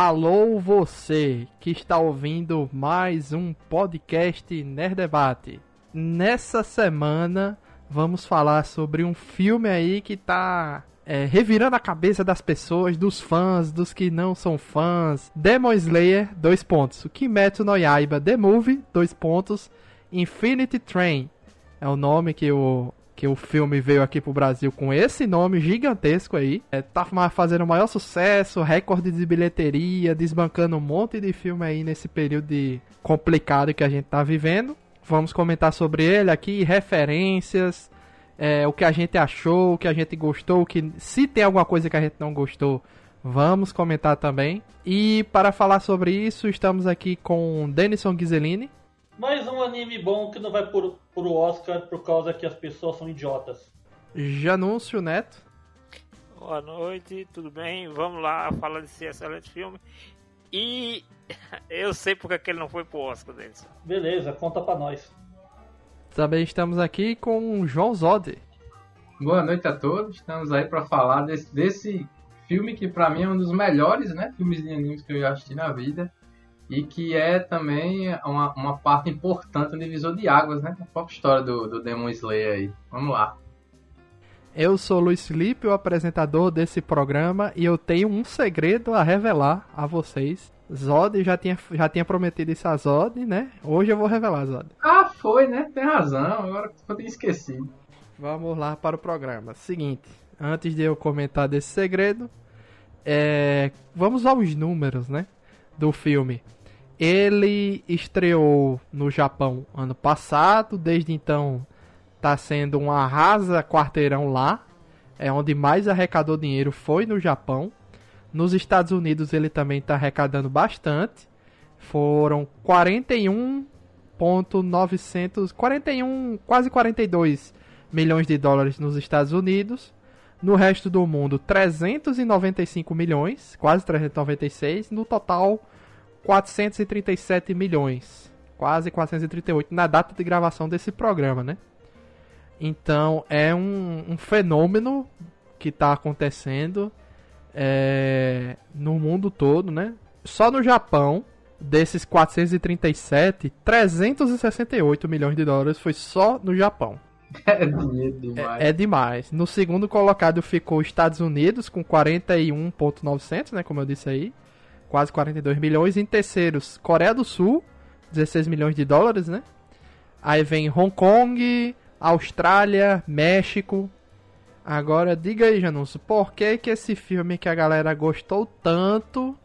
Alô você que está ouvindo mais um podcast Nerd Debate. Nessa semana vamos falar sobre um filme aí que tá é, revirando a cabeça das pessoas, dos fãs, dos que não são fãs. Demon Slayer, dois pontos. Kimetsu no Yaiba, The Movie, dois pontos. Infinity Train, é o nome que o, que o filme veio aqui pro Brasil com esse nome gigantesco aí. É, tá fazendo o maior sucesso, recorde de bilheteria, desbancando um monte de filme aí nesse período de complicado que a gente tá vivendo. Vamos comentar sobre ele aqui, referências, é, o que a gente achou, o que a gente gostou, que se tem alguma coisa que a gente não gostou, vamos comentar também. E para falar sobre isso, estamos aqui com Denison Ghiseline. Mais um anime bom que não vai por, pro Oscar por causa que as pessoas são idiotas. Janúncio Neto. Boa noite, tudo bem? Vamos lá falar desse excelente filme. E eu sei porque que ele não foi pro Oscar, Denison. Beleza, conta pra nós. Também estamos aqui com o João Zode. Boa noite a todos. Estamos aí para falar desse, desse filme que para mim é um dos melhores, né, filmes de animes que eu já assisti na vida e que é também uma, uma parte importante, um divisor de águas, né? A própria história do, do Demon Slayer aí. Vamos lá. Eu sou Luiz Felipe, o apresentador desse programa, e eu tenho um segredo a revelar a vocês. Zod já tinha, já tinha prometido isso a Zod, né? Hoje eu vou revelar, Zod. Ah, foi, né? Tem razão. Agora eu tinha esquecido. Vamos lá para o programa. Seguinte, antes de eu comentar desse segredo, é... vamos aos números, né? Do filme. Ele estreou no Japão ano passado, desde então está sendo um arrasa quarteirão lá. É onde mais arrecadou dinheiro foi no Japão. Nos Estados Unidos ele também está arrecadando bastante. Foram 41.900, 41, quase 42 milhões de dólares nos Estados Unidos. No resto do mundo, 395 milhões, quase 396. No total, 437 milhões, quase 438 na data de gravação desse programa, né? Então é um, um fenômeno que está acontecendo é, no mundo todo, né? Só no Japão, desses 437, 368 milhões de dólares foi só no Japão. É demais. É, é demais. No segundo colocado ficou Estados Unidos com 41.900, né, como eu disse aí quase 42 milhões. Em terceiros, Coreia do Sul, 16 milhões de dólares, né? Aí vem Hong Kong, Austrália, México. Agora diga aí, Janúncio, por que, que esse filme que a galera gostou tanto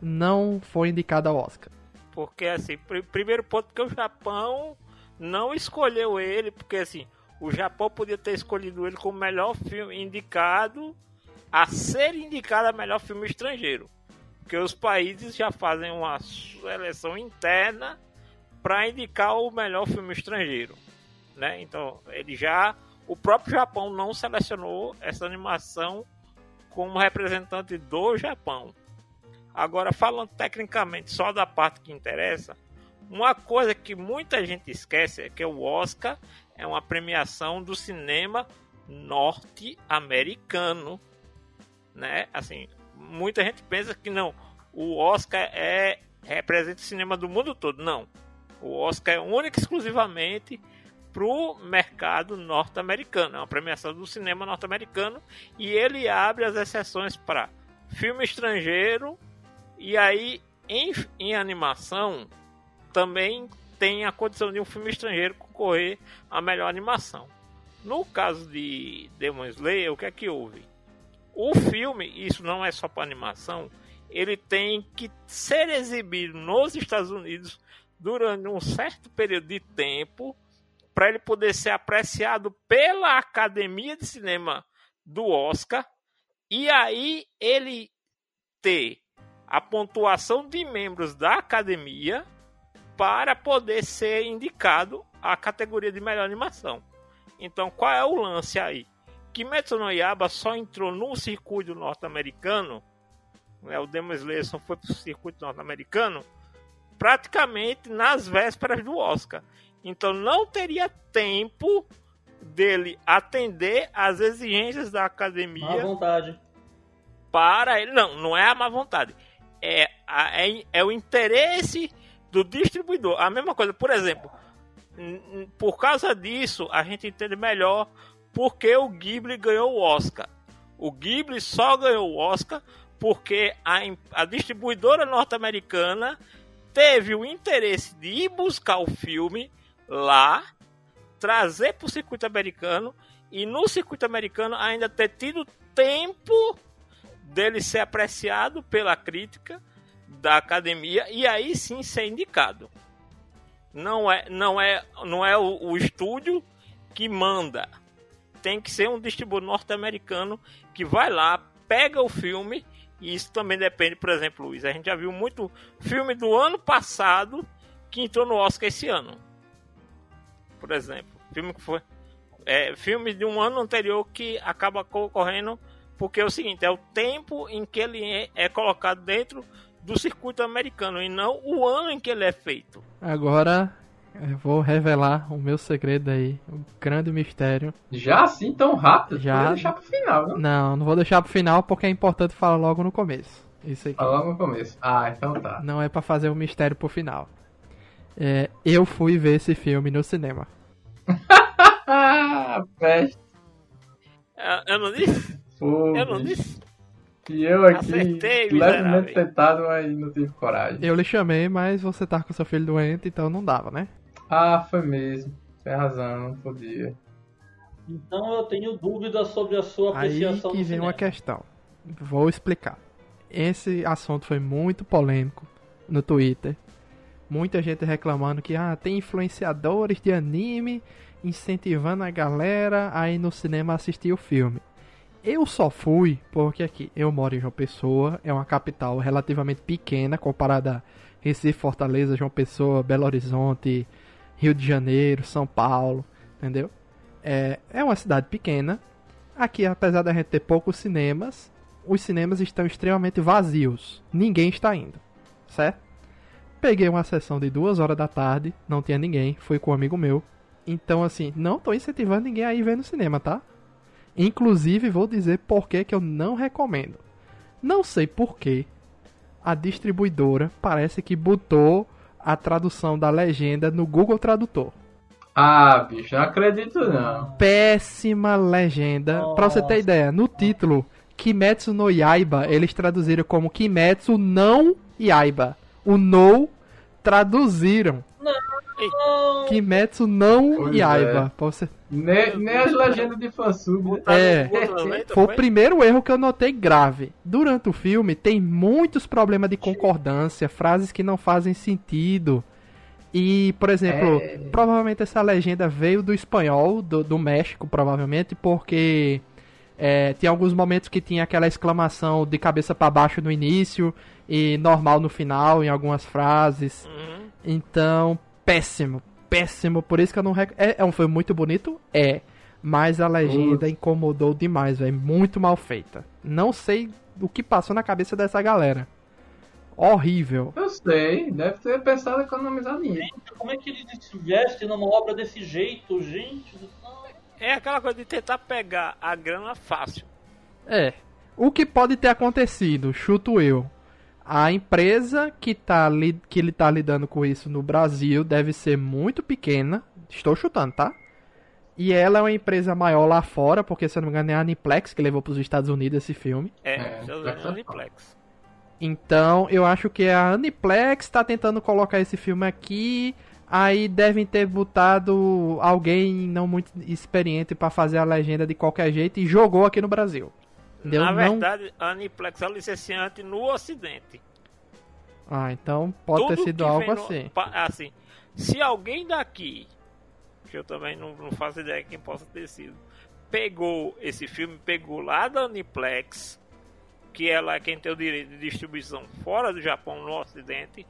não foi indicado ao Oscar? Porque assim, pr primeiro ponto que o Japão não escolheu ele, porque assim, o Japão podia ter escolhido ele como melhor filme indicado a ser indicado a melhor filme estrangeiro porque os países já fazem uma seleção interna para indicar o melhor filme estrangeiro, né? Então, ele já o próprio Japão não selecionou essa animação como representante do Japão. Agora, falando tecnicamente só da parte que interessa, uma coisa que muita gente esquece é que o Oscar é uma premiação do cinema norte-americano, né? Assim, muita gente pensa que não, o Oscar é representa o cinema do mundo todo. Não. O Oscar é único exclusivamente para o mercado norte-americano. É uma premiação do cinema norte-americano e ele abre as exceções para filme estrangeiro e aí em, em animação também tem a condição de um filme estrangeiro concorrer à melhor animação. No caso de Demon Slayer, o que é que houve? O filme, isso não é só para animação, ele tem que ser exibido nos Estados Unidos durante um certo período de tempo para ele poder ser apreciado pela Academia de Cinema do Oscar e aí ele ter a pontuação de membros da academia para poder ser indicado à categoria de melhor animação. Então, qual é o lance aí? Kimetsu no Yaba só entrou no circuito norte-americano, né, o Demon Slayer só foi para o circuito norte-americano, praticamente nas vésperas do Oscar. Então não teria tempo dele atender às exigências da academia. Má vontade. Para ele. Não, não é a má vontade. é, a- é, é o interesse do distribuidor. A mesma coisa, por exemplo, por causa disso, a gente entende melhor porque o Ghibli ganhou o Oscar. O Ghibli só ganhou o Oscar porque a, a distribuidora norte-americana teve o interesse de ir buscar o filme lá, trazer para o circuito americano e no circuito americano ainda ter tido tempo dele ser apreciado pela crítica da academia e aí sim ser indicado. Não é, não é, não é o, o estúdio que manda. Tem que ser um distribuidor norte-americano que vai lá, pega o filme e isso também depende, por exemplo, Luiz, a gente já viu muito filme do ano passado que entrou no Oscar esse ano. Por exemplo, filme que foi é, filme de um ano anterior que acaba concorrendo porque é o seguinte, é o tempo em que ele é, é colocado dentro do circuito americano e não o ano em que ele é feito. Agora eu vou revelar o meu segredo aí, um grande mistério. Já assim tão rápido? Já. Vou deixar pro final, né? Não, não vou deixar pro final porque é importante falar logo no começo. Isso aqui. Falar logo no começo. Ah, então tá. Não é pra fazer o mistério pro final. É, eu fui ver esse filme no cinema. Peste. É, Eu não disse? Pô, Eu não disse? E eu aqui, Acertei, levemente tentado, mas não tive coragem. Eu lhe chamei, mas você tá com seu filho doente, então não dava, né? Ah, foi mesmo. Tem razão, não podia. Então eu tenho dúvidas sobre a sua Aí apreciação que do vem uma questão. Vou explicar. Esse assunto foi muito polêmico no Twitter. Muita gente reclamando que ah, tem influenciadores de anime incentivando a galera a ir no cinema assistir o filme. Eu só fui porque aqui eu moro em João Pessoa, é uma capital relativamente pequena comparada a Recife, Fortaleza, João Pessoa, Belo Horizonte, Rio de Janeiro, São Paulo, entendeu? É, é uma cidade pequena. Aqui, apesar da gente ter poucos cinemas, os cinemas estão extremamente vazios. Ninguém está indo, certo? Peguei uma sessão de duas horas da tarde, não tinha ninguém, fui com um amigo meu. Então, assim, não tô incentivando ninguém a ir ver no cinema, tá? Inclusive, vou dizer por que eu não recomendo. Não sei por que a distribuidora parece que botou a tradução da legenda no Google Tradutor. Ah, bicho, não acredito não. péssima legenda. Pra você ter Nossa. ideia, no título Kimetsu no Yaiba, eles traduziram como Kimetsu não Yaiba. O no traduziram Não, Kimetsu não Pois Yaiba. Pra você... Nem, nem as legendas de fansub. É. Leito, Foi o primeiro erro que eu notei grave. Durante o filme tem muitos problemas de concordância, frases que não fazem sentido. E, por exemplo, É. provavelmente essa legenda veio do espanhol, do, do México, provavelmente, porque é, tem alguns momentos que tinha aquela exclamação de cabeça para baixo no início e normal no final, em algumas frases. Uhum. Então, péssimo, péssimo. Por isso que eu não. Rec... É, é um filme muito bonito? É. Mas a legenda Putz. incomodou demais, velho. Muito mal feita. Não sei o que passou na cabeça dessa galera. Horrível. Eu sei, deve ter pensado em economizar dinheiro. como é que eles se vestem numa obra desse jeito, gente? É aquela coisa de tentar pegar a grana fácil. É. O que pode ter acontecido, chuto eu. A empresa que, tá li... que ele tá lidando com isso no Brasil deve ser muito pequena. Estou chutando, tá? E ela é uma empresa maior lá fora, porque se eu não me engano é a Aniplex que levou para os Estados Unidos esse filme. É, É, é Aniplex. Então, eu acho que a Aniplex está tentando colocar esse filme aqui. Aí devem ter botado alguém não muito experiente para fazer a legenda de qualquer jeito e jogou aqui no Brasil. Entendeu? Na Não- verdade, a Aniplex é licenciante no Ocidente. Ah, então pode ter Tudo sido que algo no- assim. assim. Se alguém daqui, que eu também não, não faço ideia quem possa ter sido, pegou esse filme, pegou lá da Aniplex, que ela é quem tem o direito de distribuição fora do Japão, no Ocidente,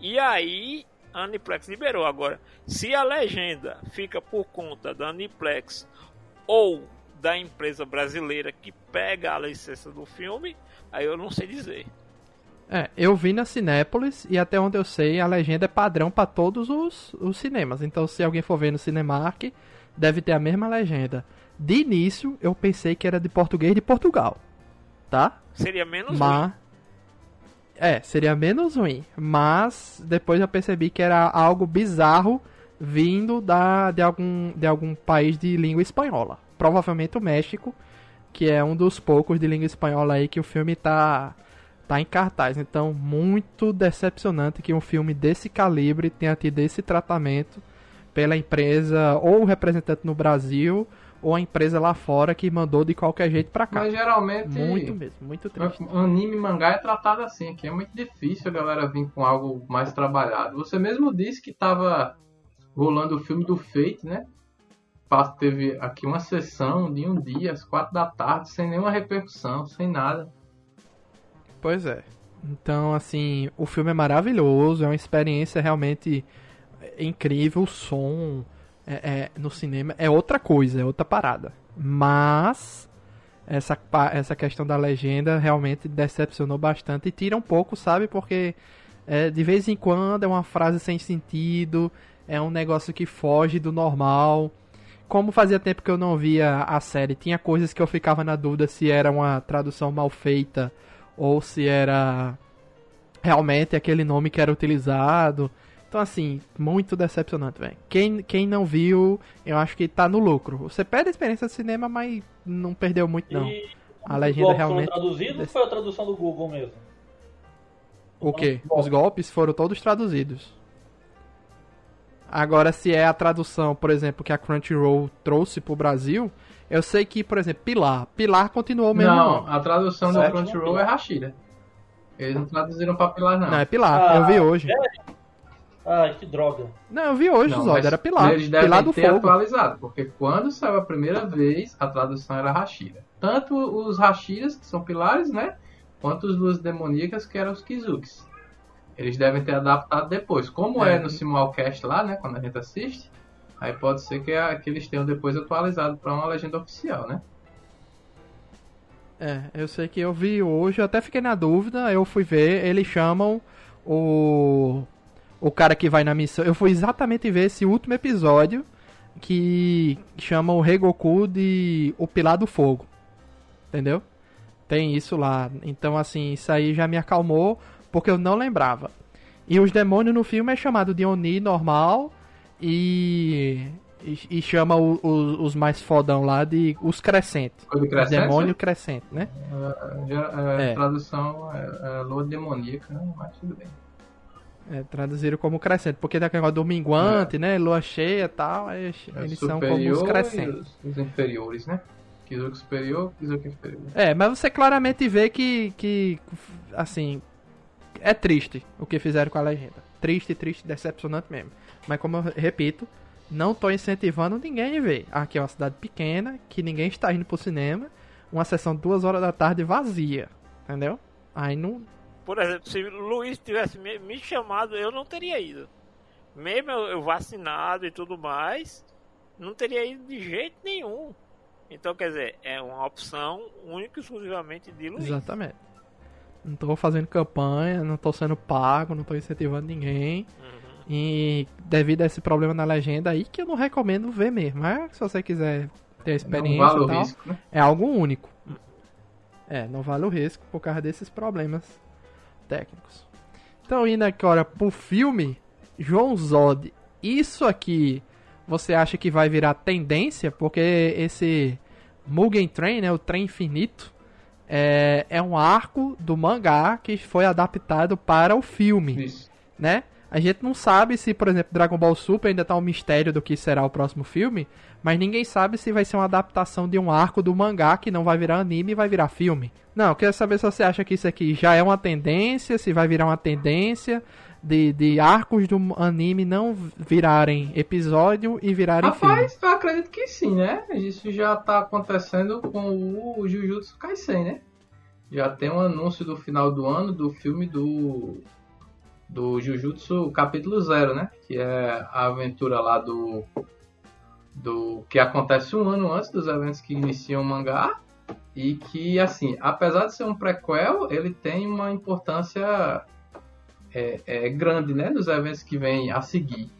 e aí a Aniplex liberou. Agora, se a legenda fica por conta da Aniplex ou da empresa brasileira que pega a licença do filme, aí eu não sei dizer. É, eu vi na Cinépolis e até onde eu sei a legenda é padrão para todos os, os cinemas. Então se alguém for ver no Cinemark, deve ter a mesma legenda. De início eu pensei que era de português de Portugal, tá? Seria menos ruim. Mas É, seria menos ruim. Mas depois eu percebi que era algo bizarro vindo da, de, algum, de algum país de língua espanhola. Provavelmente o México, que é um dos poucos de língua espanhola aí que o filme tá, tá em cartaz. Então, muito decepcionante que um filme desse calibre tenha tido esse tratamento pela empresa ou o representante no Brasil ou a empresa lá fora que mandou de qualquer jeito pra cá. Mas geralmente. Muito mesmo, muito triste. Anime mangá é tratado assim, aqui é muito difícil a galera vir com algo mais trabalhado. Você mesmo disse que tava rolando o filme do Fate, né? Teve aqui uma sessão de um dia, às quatro da tarde, sem nenhuma repercussão, sem nada. Pois é. Então, assim, o filme é maravilhoso, é uma experiência realmente incrível, o som é, é, no cinema é outra coisa, é outra parada. Mas essa, essa questão da legenda realmente decepcionou bastante e tira um pouco, sabe? Porque é, de vez em quando é uma frase sem sentido, é um negócio que foge do normal. Como fazia tempo que eu não via a série, tinha coisas que eu ficava na dúvida se era uma tradução mal feita ou se era realmente aquele nome que era utilizado. Então, assim, muito decepcionante, velho. Quem, quem não viu, eu acho que tá no lucro. Você perde a experiência de cinema, mas não perdeu muito, não. E a legenda realmente. Foram traduzidos ou foi a tradução do Google mesmo? O quê? Os golpes foram todos traduzidos. Agora, se é a tradução, por exemplo, que a Crunchyroll trouxe pro Brasil, eu sei que, por exemplo, Pilar. Pilar continuou mesmo. Não, a tradução do Crunchyroll é Rashida. Eles não traduziram pra Pilar, não. Não, é Pilar. Ah, eu vi hoje. É? Ai, que droga. Não, eu vi hoje, não, Zod, era Pilar. Eles devem Pilar do ter fogo. atualizado, porque quando saiu a primeira vez, a tradução era Hashira. Tanto os Hashiras, que são pilares, né? Quanto os luzes demoníacas, que eram os Kizukis. Eles devem ter adaptado depois. Como é, é no Simulcast lá, né? Quando a gente assiste, aí pode ser que, a, que eles tenham depois atualizado para uma legenda oficial, né? É, eu sei que eu vi hoje, eu até fiquei na dúvida, eu fui ver, eles chamam o o cara que vai na missão. Eu fui exatamente ver esse último episódio que chama o Regoku de O Pilar do Fogo. Entendeu? Tem isso lá. Então, assim, isso aí já me acalmou porque eu não lembrava. E os demônios no filme é chamado de Oni normal e. E, e chama o, o, os mais fodão lá de os crescentes. Crescente, demônio crescente, né? A, é. tradução é, é lua demoníaca, mas tudo bem. É, traduziram como crescente, porque tem aquele negócio do minguante, é. né? Lua cheia e tal, aí é eles são como os crescentes. Os, os inferiores, né? Kizuki superior, Kizuki inferior. É, mas você claramente vê que, que, assim, é triste o que fizeram com a legenda. Triste, triste, decepcionante mesmo. Mas como eu repito, não tô incentivando ninguém a ver. Aqui é uma cidade pequena, que ninguém está indo pro cinema, uma sessão de duas horas da tarde vazia, entendeu? Aí não, por exemplo, se o Luiz tivesse me, chamado, eu não teria ido. Mesmo eu, eu vacinado e tudo mais, não teria ido de jeito nenhum. Então, quer dizer, é uma opção única e exclusivamente de Luiz. Exatamente. Não estou fazendo campanha, não estou sendo pago, não estou incentivando ninguém. Uhum. E devido a esse problema na legenda aí, que eu não recomendo ver mesmo. Mas se você quiser ter a experiência vale tal, risco, né? é algo único. É, não vale o risco por causa desses problemas técnicos. Então, indo agora pro filme, João Zod, isso aqui você acha que vai virar tendência? Porque esse Mugen Train, né, o trem infinito, é, é um arco do mangá que foi adaptado para o filme, Isso. né? A gente não sabe se, por exemplo, Dragon Ball Super ainda tá um mistério do que será o próximo filme, mas ninguém sabe se vai ser uma adaptação de um arco do mangá que não vai virar anime e vai virar filme. Não, eu queria saber se você acha que isso aqui já é uma tendência, se vai virar uma tendência de, de arcos do anime não virarem episódio e virarem Rapaz, filme. eu acredito que sim, né? Isso já tá acontecendo com o Jujutsu Kaisen, né? Já tem um anúncio do final do ano do filme do do Jujutsu capítulo 0, né? Que é a aventura lá do do que acontece um ano antes dos eventos que iniciam o mangá e que assim, apesar de ser um prequel, ele tem uma importância é, é grande, né? Nos eventos que vêm a seguir.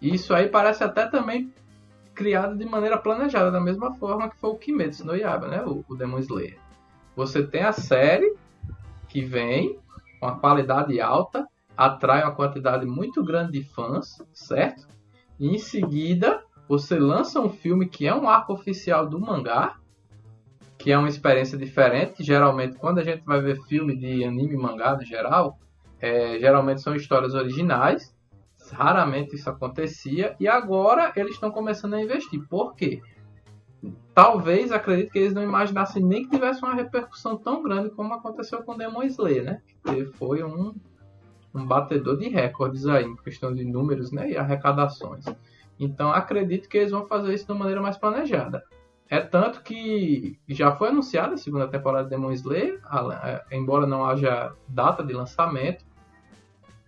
Isso aí parece até também criado de maneira planejada, da mesma forma que foi o Kimetsu no Yaba, né? O, o Demon Slayer. Você tem a série que vem com a qualidade alta, atrai uma quantidade muito grande de fãs, certo? E em seguida, você lança um filme que é um arco oficial do mangá, que é uma experiência diferente. Geralmente, quando a gente vai ver filme de anime e mangá no geral, é, geralmente são histórias originais. Raramente isso acontecia. E agora eles estão começando a investir. Por quê? Talvez, acredito que eles não imaginassem nem que tivesse uma repercussão tão grande como aconteceu com Demon Slayer, né? Que foi um, um batedor de recordes aí, em questão de números né? e arrecadações. Então acredito que eles vão fazer isso de uma maneira mais planejada. É tanto que já foi anunciada a segunda temporada de Demon Slayer, embora não haja data de lançamento.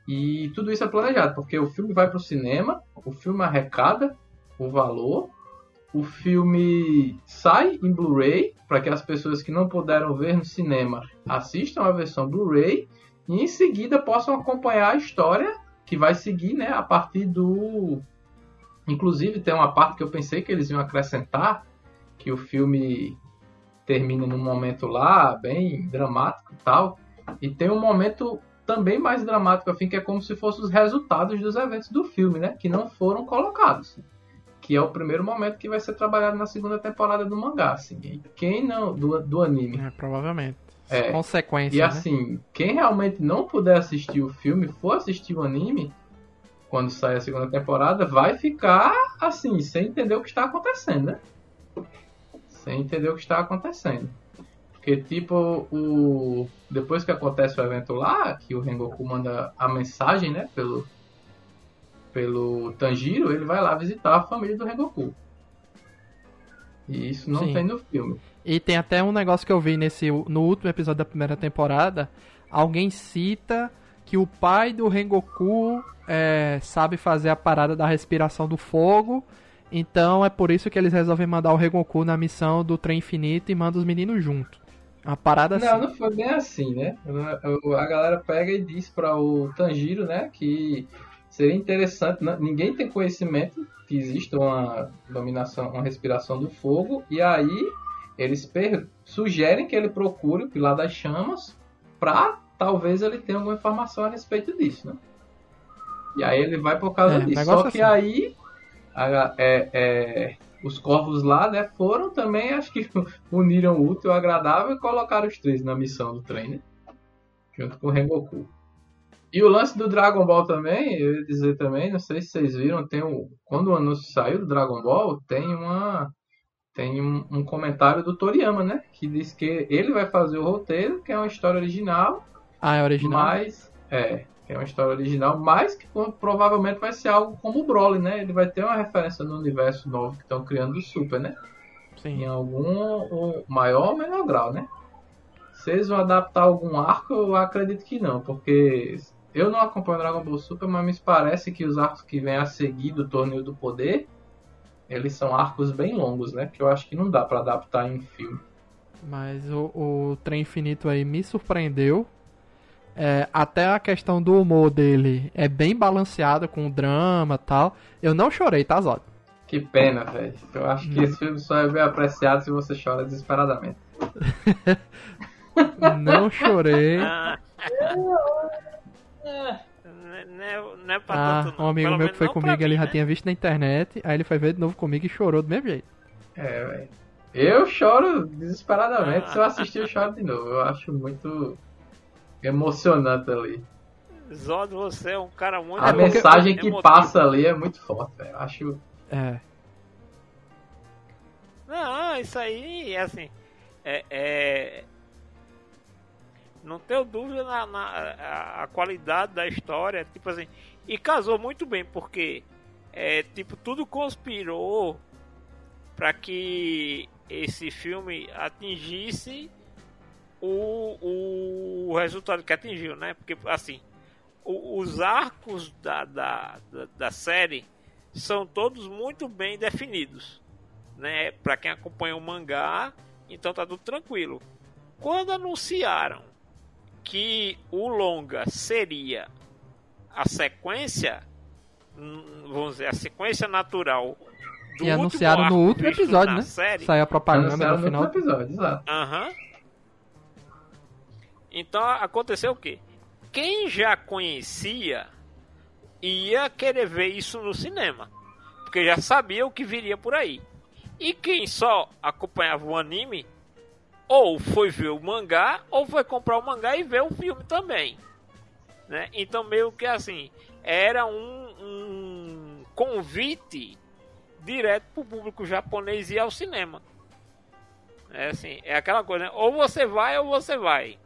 E tudo isso é planejado, porque o filme vai para o cinema, o filme arrecada o valor, o filme sai em Blu-ray, para que as pessoas que não puderam ver no cinema assistam a versão Blu-ray e em seguida possam acompanhar a história que vai seguir né, a partir do Inclusive, tem uma parte que eu pensei que eles iam acrescentar, que o filme termina num momento lá, bem dramático e tal. E tem um momento também mais dramático, afim, que é como se fossem os resultados dos eventos do filme, né? Que não foram colocados. Que é o primeiro momento que vai ser trabalhado na segunda temporada do mangá, assim. E quem não. Do, do anime. É, provavelmente. É. Consequência. E né? assim, quem realmente não puder assistir o filme, for assistir o anime, quando sair a segunda temporada, vai ficar assim, sem entender o que está acontecendo, né? Sem entender o que está acontecendo. Porque, tipo, o... depois que acontece o evento lá, que o Rengoku manda a mensagem, né, pelo, pelo Tanjiro, ele vai lá visitar a família do Rengoku. E isso não Sim. tem no filme. E tem até um negócio que eu vi nesse no último episódio da primeira temporada. Alguém cita que o pai do Rengoku é, sabe fazer a parada da respiração do fogo. Então é por isso que eles resolvem mandar o Rengoku na missão do trem infinito e manda os meninos junto. A parada Não, assim. não foi bem assim, né? A galera pega e diz para o Tanjiro, né, que seria interessante, ninguém tem conhecimento que existe uma dominação, uma respiração do fogo, e aí eles sugerem que ele procure o Pilar das Chamas para talvez ele tenha alguma informação a respeito disso, né? E aí ele vai por causa é, disso. Só que assim. aí a, é, é, os corvos lá, né, foram também, acho que uniram o útil ao agradável e colocaram os três na missão do trem, né? Junto com o Rengoku. E o lance do Dragon Ball também, eu ia dizer também, não sei se vocês viram, tem um, quando o anúncio saiu do Dragon Ball, tem uma tem um, um comentário do Toriyama, né, que diz que ele vai fazer o roteiro, que é uma história original. Ah, é original. Mas é, que é uma história original, mas que provavelmente vai ser algo como o Broly, né? Ele vai ter uma referência no universo novo que estão criando do Super, né? Sim. Em algum maior ou menor grau, né? Eles vão adaptar algum arco, eu acredito que não, porque eu não acompanho Dragon Ball Super, mas me parece que os arcos que vêm a seguir do Torneio do Poder, eles são arcos bem longos, né? Que eu acho que não dá para adaptar em filme. Mas o, o Trem Infinito aí me surpreendeu, é, até a questão do humor dele é bem balanceada com o drama e tal. Eu não chorei, tá, Zod? Que pena, velho. Eu acho que esse filme só é bem apreciado se você chora desesperadamente. não chorei. Não é, pra ah, tanto, Um amigo Pelo meu que foi comigo, ele mim, já né? tinha visto na internet, aí ele foi ver de novo comigo e chorou do mesmo jeito. É, velho. Eu choro desesperadamente. Ah. Se eu assistir, eu choro de novo. Eu acho muito emocionante ali. Zod, você é um cara muito. A mensagem que passa ali é muito forte, velho. Acho. É. Não, isso aí é assim. É, é... Não tenho dúvida na, na a, a, qualidade da história. Tipo assim. E casou muito bem, porque é, tipo, tudo conspirou para que esse filme atingisse o, o resultado que atingiu, né? Porque, assim, o, os arcos da, da, da, da, série são todos muito bem definidos, né? Para quem acompanha o mangá, então tá tudo tranquilo. Quando anunciaram que o longa seria a sequência, hum, vamos dizer, a sequência natural do e anunciaram no último episódio, né? Série, Saiu a propaganda no final. Episódio, exato. Aham. Uhum. Então aconteceu o quê? quem já conhecia ia querer ver isso no cinema, porque já sabia o que viria por aí. E quem só acompanhava o anime ou foi ver o mangá ou foi comprar o mangá e ver o filme também. Né? Então meio que assim, era um, um convite direto para o público japonês ir ao cinema. É assim, é aquela coisa, né? ou você vai ou você vai.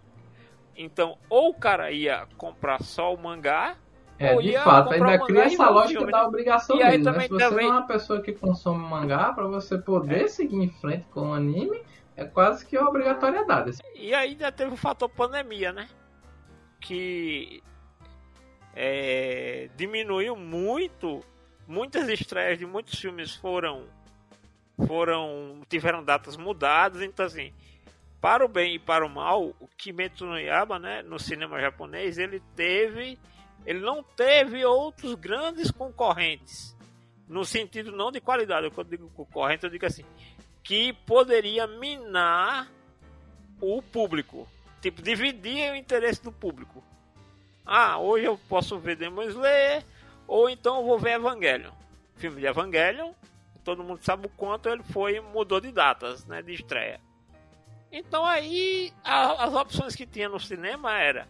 Então, ou o cara ia comprar só o mangá, é, ou de ia fato, ainda cria essa lógica da obrigação E mesmo, né? Se você também- não é uma pessoa que consome mangá, pra você poder seguir em frente com o anime, é quase que obrigatoriedade. E ainda teve o fator pandemia, né? Que é, diminuiu muito. Muitas estreias de muitos filmes foram foram tiveram datas mudadas, então assim, para o bem e para o mal, o Kimetsu no Yaiba, né, no cinema japonês, ele teve ele não teve outros grandes concorrentes. No sentido não de qualidade, quando eu digo concorrente, eu digo assim, que poderia minar o público. Tipo, dividir o interesse do público. Ah, hoje eu posso ver Demon Slayer, ou então eu vou ver Evangelion. Filme de Evangelion, todo mundo sabe o quanto ele foi, mudou de datas, né, de estreia. Então aí, a- as opções que tinha no cinema era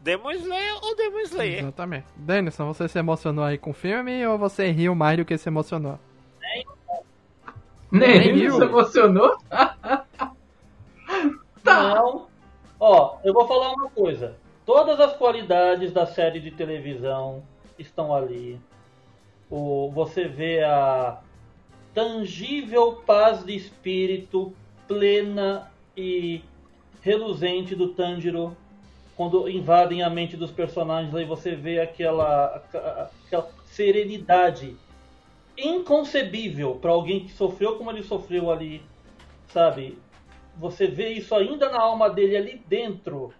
Demon Slayer ou Demon Slayer. Exatamente. Denison, você se emocionou aí com o filme ou você riu mais do que se emocionou? Nem Nem riu, riu. se emocionou? Não. Ó, eu vou falar uma coisa. Todas as qualidades da série de televisão estão ali. O, você vê a tangível paz de espírito plena e reluzente do Tanjiro quando invadem a mente dos personagens. Aí você vê aquela, aquela serenidade inconcebível para alguém que sofreu como ele sofreu ali, sabe? Você vê isso ainda na alma dele ali dentro.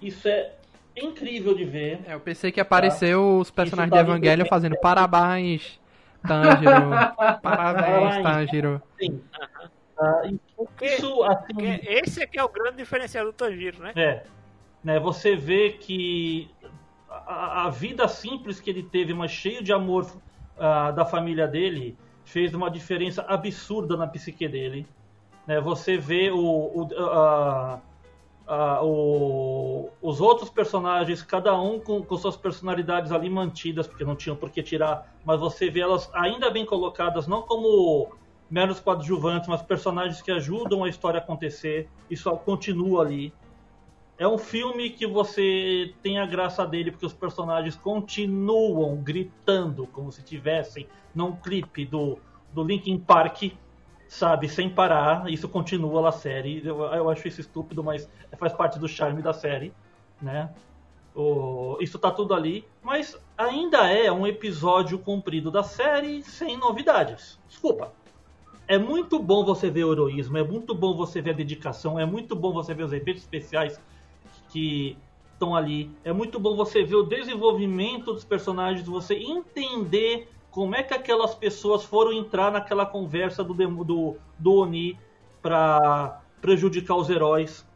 Isso é incrível de ver. É, eu pensei que apareceu os personagens Isso de tá Evangelho fazendo parabéns, Tanjiro. Parabéns. Tanjiro. Sim. Ah, Porque, isso, assim, porque esse aqui é o grande diferencial do Tanjiro, né? É. Né, você vê que a, a vida simples que ele teve, mas cheio de amor ah, da família dele, fez uma diferença absurda na psique dele. Né, você vê o, o, ah, ah, o- os outros personagens, cada um com, com suas personalidades ali mantidas, porque não tinham por que tirar, mas você vê elas ainda bem colocadas, não como meros coadjuvantes, mas personagens que ajudam a história a acontecer. Isso continua ali. É um filme que você tem a graça dele porque os personagens continuam gritando como se tivessem num clipe do, do Linkin Park, sabe, sem parar. Isso continua na série. Eu, eu acho isso estúpido, mas faz parte do charme da série, né? O, isso tá tudo ali, mas ainda é um episódio comprido da série sem novidades. Desculpa. É muito bom você ver o heroísmo, é muito bom você ver a dedicação, é muito bom você ver os efeitos especiais que estão ali. É muito bom você ver o desenvolvimento dos personagens, você entender como é que aquelas pessoas foram entrar naquela conversa do, do, do Oni para prejudicar os heróis.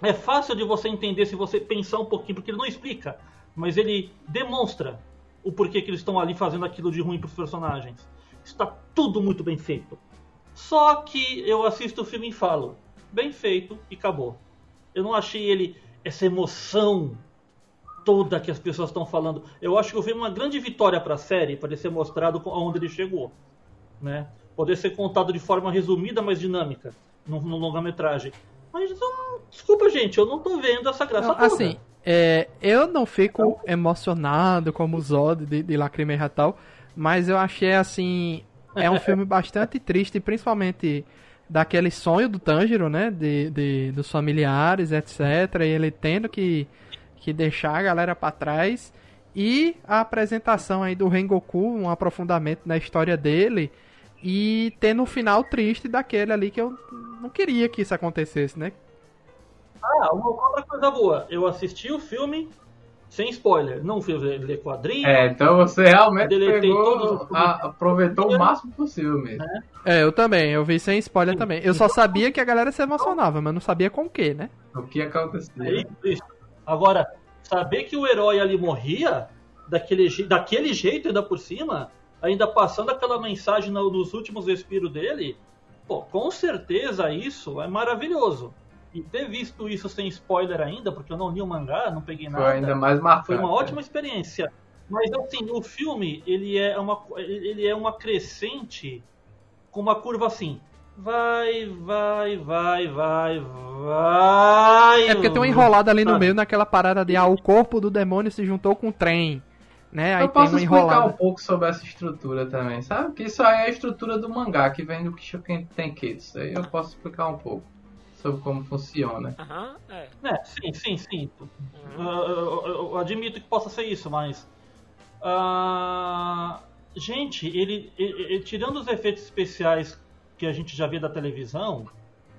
É fácil de você entender se você pensar um pouquinho, porque ele não explica, mas ele demonstra o porquê que eles estão ali fazendo aquilo de ruim para os personagens. Está tudo muito bem feito. Só que eu assisto o filme e falo, bem feito e acabou. Eu não achei ele essa emoção toda que as pessoas estão falando. Eu acho que eu vi uma grande vitória para a série, ele ser mostrado aonde ele chegou, né? Poder ser contado de forma resumida, mas dinâmica, no, no longa-metragem. Mas não- desculpa, gente, eu não tô vendo essa graça Não, toda. assim, é, eu não fico emocionado como o Zod de, de Lacrimeja e tal, mas eu achei assim. É um filme bastante triste, principalmente daquele sonho do Tanjiro, né? De, de- dos familiares, etc. E ele tendo que, que deixar a galera pra trás. E a apresentação aí do Rengoku, um aprofundamento na história dele. E tendo um final triste daquele ali que eu não queria que isso acontecesse, né? Ah, uma outra coisa boa. Eu assisti o filme sem spoiler. Não fui ler quadrinho. É, então você realmente pegou, a- aproveitou o máximo possível mesmo. É, eu também, eu vi sem spoiler também. Eu só sabia que a galera se emocionava, mas não sabia com o que, né? O que aconteceu? É isso, isso. Agora, saber que o herói ali morria daquele, daquele jeito ainda por cima, ainda passando aquela mensagem nos últimos respiros dele, pô, com certeza isso é maravilhoso. E ter visto isso sem spoiler ainda, porque eu não li o mangá, não peguei nada. Foi ainda mais marcante. Foi uma ótima experiência. Mas assim, o filme, ele é uma, ele é uma crescente com uma curva assim. Vai, vai, vai, vai, vai. É porque tem uma enrolada ali no meio naquela parada de ah, o corpo do demônio se juntou com o trem. Né? Aí eu posso explicar um pouco sobre essa estrutura também, sabe? Que isso aí é a estrutura do mangá que vem do Kishoken Tenketsu. Aí eu posso explicar um pouco sobre como funciona. Uhum, é. é. sim, sim, sim. Uhum. Eu, eu, eu, admito que possa ser isso, mas. Uh, gente, ele, ele, ele, tirando os efeitos especiais que a gente já vê da televisão,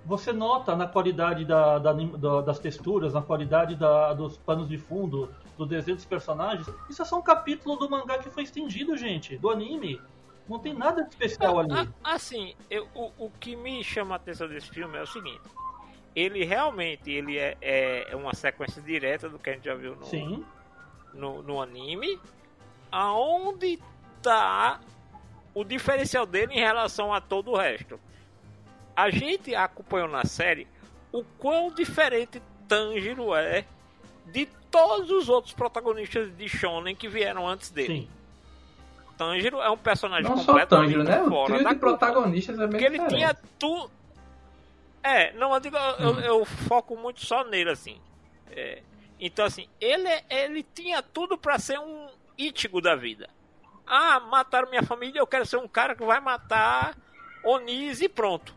você nota na qualidade da, da, da, das texturas, na qualidade dos panos de fundo, do desenho dos personagens. Isso é só um capítulo do mangá que foi estendido, gente, do anime. Não tem nada de especial ali. Ah, assim, eu, o, o que me chama a atenção desse filme é o seguinte. Ele realmente ele é, é uma sequência direta do que a gente já viu no, Sim. no, no anime. Aonde tá o diferencial dele em relação a todo o resto? A gente acompanhou na série o quão diferente Tanjiro é de todos os outros protagonistas de Shonen que vieram antes dele. Sim. Tanjiro é um personagem não só Tanjiro, né? O trio de protagonistas é meio Porque ele tinha tu É, não, eu digo, eu, hum. eu, foco muito só nele assim. É, então assim, ele ele tinha tudo para ser um Ichigo da vida. Ah, mataram minha família, eu quero ser um cara que vai matar Onis e pronto.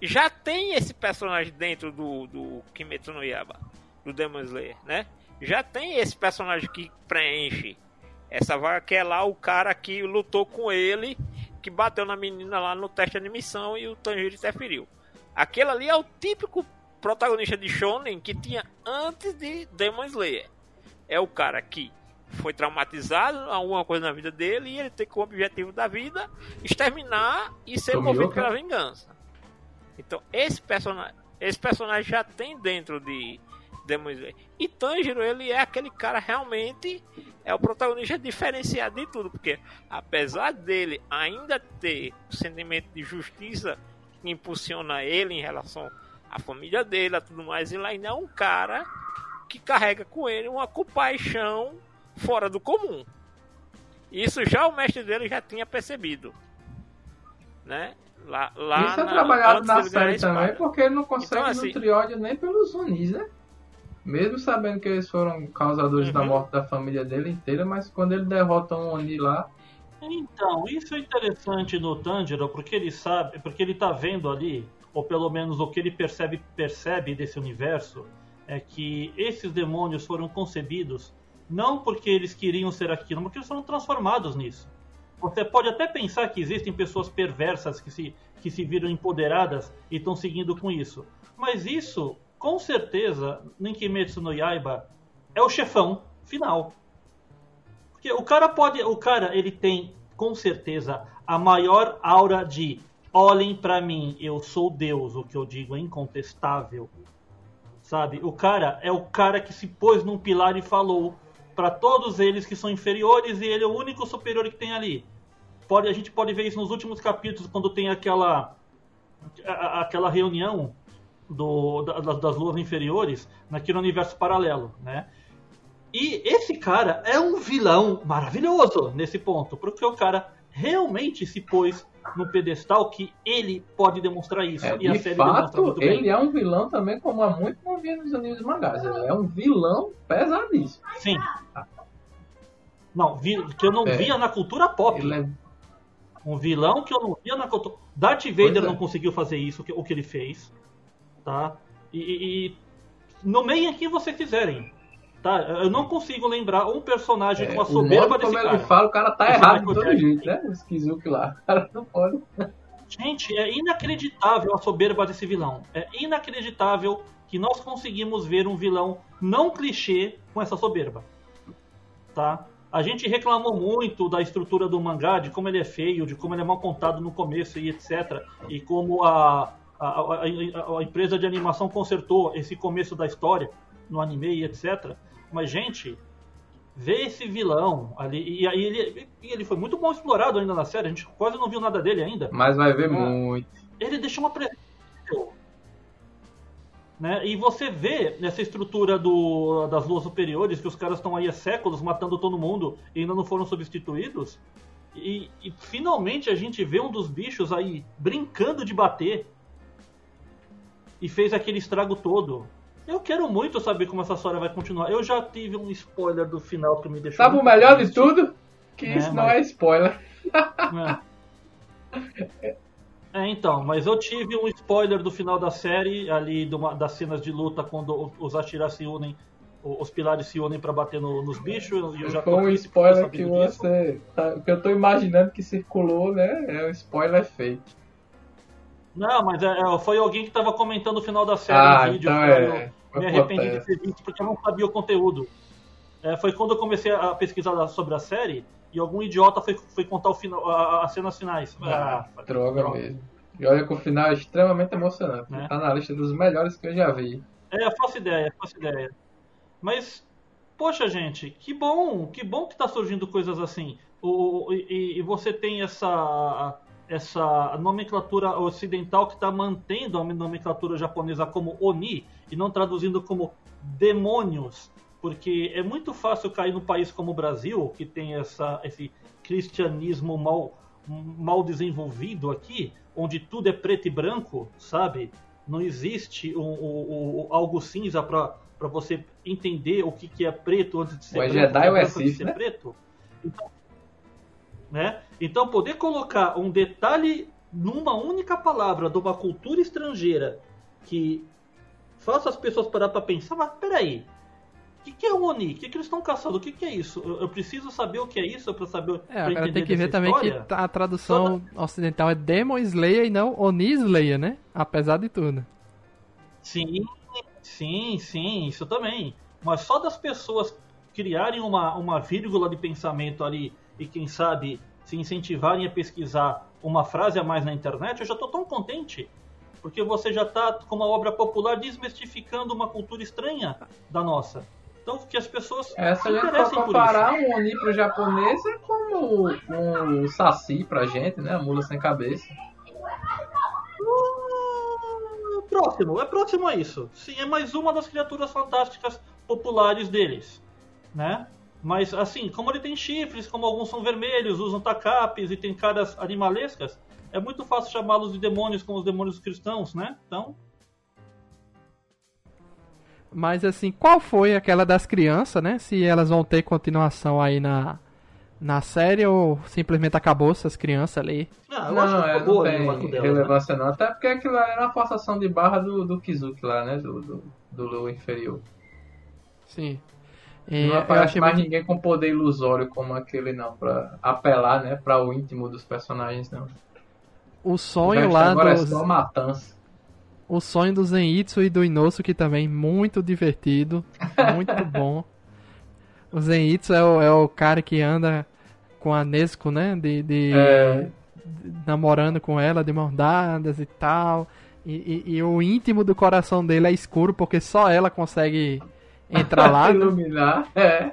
Já tem esse personagem dentro do, do Kimetsu no Yaba do Demon Slayer, né? Já tem esse personagem que preenche essa vaga que é lá o cara que lutou com ele, que bateu na menina lá no teste de admissão e o Tanjiro interferiu. Aquele ali é o típico protagonista de Shonen que tinha antes de Demon Slayer. É o cara que foi traumatizado, alguma coisa na vida dele, e ele tem como objetivo da vida exterminar e ser movido pela vingança. Então, esse personagem, esse personagem já tem dentro de E Tanjiro, ele é aquele cara realmente é o protagonista diferenciado de tudo, porque apesar dele ainda ter o sentimento de justiça que impulsiona ele em relação à família dele, a tudo mais, ele ainda é um cara que carrega com ele uma compaixão fora do comum. Isso já o mestre dele já tinha percebido, né? Lá, lá Isso é trabalhado na série também, porque ele não consegue então, assim, nutrir ódio nem pelos Zunis, né? Mesmo sabendo que eles foram causadores uhum. da morte da família dele inteira, mas quando ele derrota um Oni lá. Então, isso é interessante no Tanjiro, porque ele sabe, porque ele tá vendo ali, ou pelo menos o que ele percebe, percebe desse universo, é que esses demônios foram concebidos não porque eles queriam ser aquilo, mas porque eles foram transformados nisso. Você pode até pensar que existem pessoas perversas que se, que se viram empoderadas e estão seguindo com isso. Mas isso com certeza, no no Yaiba é o chefão final. Porque o cara pode, o cara ele tem com certeza a maior aura de olhem para mim, eu sou Deus, o que eu digo é incontestável. Sabe? O cara é o cara que se pôs num pilar e falou para todos eles que são inferiores e ele é o único superior que tem ali. Pode, a gente pode ver isso nos últimos capítulos quando tem aquela aquela reunião do, das luas inferiores naquele universo paralelo, né? E esse cara é um vilão maravilhoso nesse ponto, porque o cara realmente se pôs no pedestal que ele pode demonstrar isso. É, e de fato, ele é um vilão também, como há muito não via nos animes mangás. Ele é um vilão pesadíssimo. Sim. Não, vi, que eu não é. via na cultura pop. É... Um vilão que eu não via na cultura. Darth Vader é. não conseguiu fazer isso, o que ele fez tá? E, e, nomeiem quem você quiserem. Tá? Eu não consigo lembrar um personagem é, com a soberba desse cara. Ele fala, o cara tá errado de todo jeito, né? O Skizuki lá. O cara não pode. Gente, é inacreditável a soberba desse vilão. É inacreditável que nós conseguimos ver um vilão não clichê com essa soberba. Tá? A gente reclamou muito da estrutura do mangá, de como ele é feio, de como ele é mal contado no começo e etc. E como a, a, a, a, empresa de animação consertou esse começo da história. no anime e etc. Mas, gente, ver esse vilão ali. E aí ele, ele foi muito bom explorado ainda na série, a gente quase não viu nada dele ainda. Mas vai ver muito. Ele deixou uma presença. Né? E você vê nessa estrutura do, das luas superiores que os caras estão aí há séculos matando todo mundo e ainda não foram substituídos. E, e, finalmente a gente vê um dos bichos aí brincando de bater e fez aquele estrago todo. Eu quero muito saber como essa história vai continuar. Eu já tive um spoiler do final que me deixou. Sabe o melhor de tudo? Que é, isso não é spoiler. É. é. então, mas eu tive um spoiler do final da série, ali das cenas de luta, quando os Ashira se unem, os pilares se unem para bater no, nos bichos. E eu já Foi um spoiler que você. Tá, que eu tô imaginando que circulou, né? É um spoiler feito. Não, mas é, é, foi alguém que estava comentando o final da série ah, no vídeo. Então é. Eu me arrependi de ter visto porque eu não sabia o conteúdo. É, foi quando eu comecei a pesquisar sobre a série e algum idiota foi, foi contar o final, as cenas finais. Ah, ah droga, droga, mesmo. E olha que o final é extremamente emocionante. É. Tá na lista dos melhores que eu já vi. É, faço ideia, faço ideia. Mas, poxa, gente, que bom, que bom que tá surgindo coisas assim. O, e, e você tem essa essa nomenclatura ocidental que está mantendo a nomenclatura japonesa como Oni e não traduzindo como demônios, porque é muito fácil cair num país como o Brasil, que tem essa, esse cristianismo mal, mal desenvolvido aqui, onde tudo é preto e branco, sabe? Não existe um, um, um, algo cinza para você entender o que, que é preto antes de ser o preto. Jedi é, é Sith, né? preto. Então, né? Então, poder colocar um detalhe numa única palavra de uma cultura estrangeira que faça as pessoas parar para pensar, mas peraí, o que, que é o Oni? O que, que eles estão caçando? O que, que é isso? Eu, eu, preciso saber o que é isso para saber. É, agora tem que ver também história. que a tradução Toda... ocidental é Demon Slayer e não Oni Slayer, né? Apesar de tudo. Sim, sim, sim, isso também. Mas só das pessoas criarem uma, uma vírgula de pensamento ali e quem sabe se incentivarem a pesquisar uma frase a mais na internet, eu já estou tão contente. Porque você já está com uma obra popular desmistificando uma cultura estranha da nossa. Então, que as pessoas Essa se interessem por comparar um Oni pro japonês é como um Saci pra gente, né? A mula sem cabeça. Uh, próximo, é próximo a isso. Sim, é mais uma das criaturas fantásticas populares deles, né? Mas assim, como ele tem chifres, como alguns são vermelhos, usam tacapes e tem caras animalescas, é muito fácil chamá-los de demônios como os demônios cristãos, né? Então. Mas assim, qual foi aquela das crianças, né? Se elas vão ter continuação aí na, na série ou simplesmente acabou essas crianças ali? Não, eu acho que é, não tem dela, relevância né? não. Até porque aquilo era uma forçação de barra do, do Kizuki lá, né? Do, do, do inferior. Sim. E não aparece mais muito... ninguém com poder ilusório como aquele não, pra apelar, né, para o íntimo dos personagens não. O sonho lá agora dos... é só matança. O sonho do Zenitsu e do Inosuke também muito divertido, muito bom. O Zenitsu é o, é o cara que anda com a Nesco, né, de, de, é... namorando com ela, de mão dadas e tal. E, e, e o íntimo do coração dele é escuro porque só ela consegue entrar lá. Né? Iluminar, é.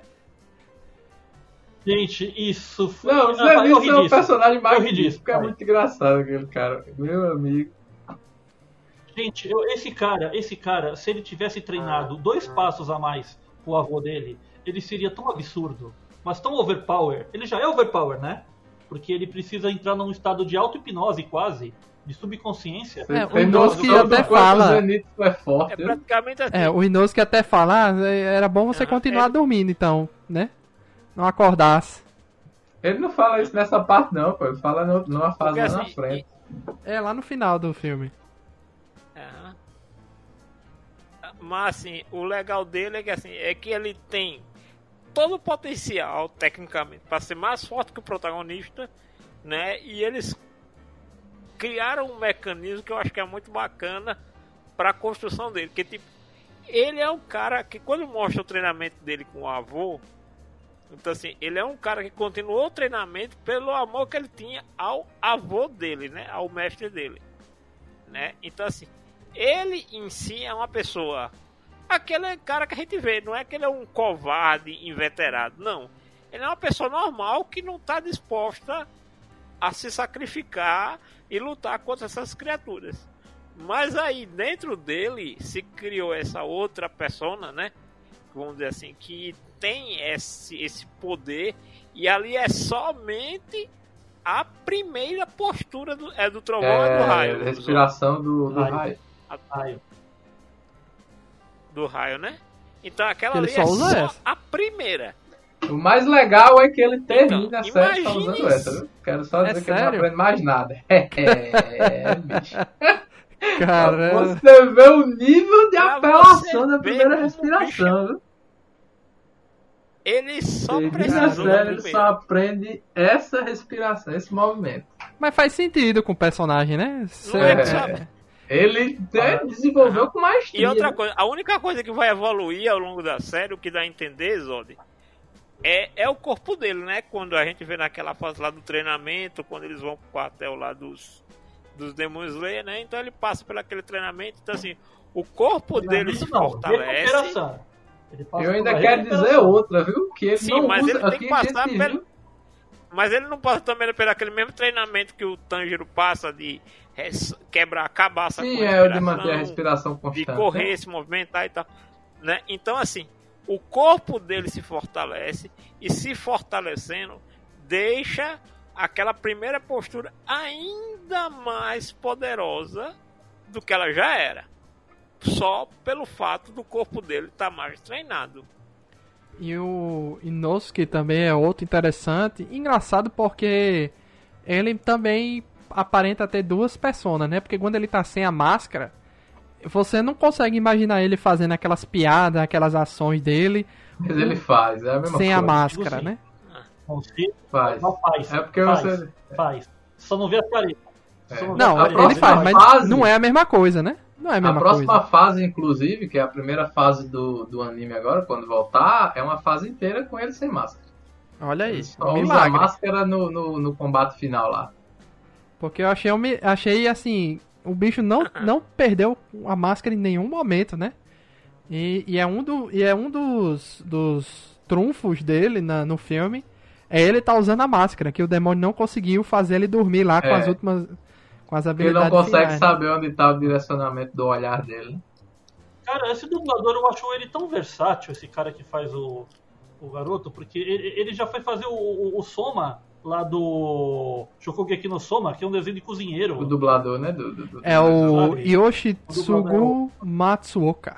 Gente, isso foi. Não, o Zé Nilson é um personagem magnífico, é muito engraçado aquele cara. Meu amigo. Gente, eu, esse cara, esse cara, se ele tivesse treinado dois passos a mais com o avô dele, ele seria tão absurdo, mas tão overpower. Ele já é overpower, né? Porque ele precisa entrar num estado de auto-hipnose quase, de subconsciência. É, o Inosuke até fala. É, forte, é praticamente assim. É, o Inosuke até fala, ah, era bom você ah, continuar é... dormindo, então, né? Não acordasse. Ele não fala isso nessa parte, não, pô. Ele fala no, numa fase lá assim, na frente. É, lá no final do filme. É. Mas, assim, o legal dele é que, assim, é que ele tem todo o potencial, tecnicamente, para ser mais forte que o protagonista, né? E eles criaram um mecanismo que eu acho que é muito bacana para a construção dele. Que tipo, ele é um cara que quando mostra o treinamento dele com o avô, então assim, ele é um cara que continuou o treinamento pelo amor que ele tinha ao avô dele, né, ao mestre dele, né? Então assim, ele em si é uma pessoa aquele cara que a gente vê. Não é que ele é um covarde inveterado, não. Ele é uma pessoa normal que não está disposta a se sacrificar e lutar contra essas criaturas. Mas aí dentro dele se criou essa outra persona, né? Vamos dizer assim, que tem esse, esse poder e ali é somente a primeira postura do, é do trovão é, do raio. Respiração do, do raio. raio. raio. Do raio, né? Então aquela ele ali é só essa. a primeira. O mais legal é que ele termina então, a série só usando essa, viu? Quero só dizer é que sério? eu não aprendo mais nada. É, bicho. Caramba. Você vê o nível de pra apelação da primeira respiração, viu? Ele só precisa. Ele só aprende essa respiração, esse movimento. Mas faz sentido com o personagem, né? Não é, Ele desenvolveu com mais E outra coisa, a única coisa que vai evoluir ao longo da série, o que dá a entender, Zod, é, é o corpo dele, né? Quando a gente vê naquela fase lá do treinamento, quando eles vão pro quartel lá dos, dos Demon Slayer, né? Então ele passa por aquele treinamento, então assim, o corpo dele se fortalece. Eu ainda quero dizer outra, viu? Que ele Sim, não mas usa, ele tem que passar pelo... Mas ele não passa também pelo aquele mesmo treinamento que o Tanjiro passa de quebrar a cabaça Sim, é o de manter a respiração constante. De correr, né? se movimentar e tal. Né? Então, assim, o corpo dele se fortalece e se fortalecendo deixa aquela primeira postura ainda mais poderosa do que ela já era só pelo fato do corpo dele estar tá mais treinado. E o Inosuke também é outro interessante. Engraçado porque ele também aparenta ter duas personas, né? Porque quando ele tá sem a máscara, você não consegue imaginar ele fazendo aquelas piadas, aquelas ações dele. Mas ele faz, é a mesma Sem coisa. a máscara, né? Faz. Não faz. É porque faz, você. Faz. Só não vê a caretas. É. Não, ele faz, mas fase... não é a mesma coisa, né? Não é a mesma A próxima coisa. fase, inclusive, que é a primeira fase do, do anime agora, quando voltar, é uma fase inteira com ele sem máscara. Olha ele só usa a máscara no, no, no, combate final lá. Porque eu achei, eu achei assim, o bicho não, não perdeu a máscara em nenhum momento, né? E, e é um, do, e é um dos, dos trunfos dele na, no filme. É ele tá usando a máscara, que o demônio não conseguiu fazer ele dormir lá com é. as últimas com as habilidades. Ele não consegue finais, saber onde está o direcionamento do olhar dele. Cara, esse dublador eu acho ele tão versátil, esse cara que faz o, o garoto, porque ele, ele já foi fazer o, o, o, Soma lá do Shokugeki no Soma, que é um desenho de cozinheiro. O dublador, né? Do, do, do é o Yoshitsugu Matsuoka.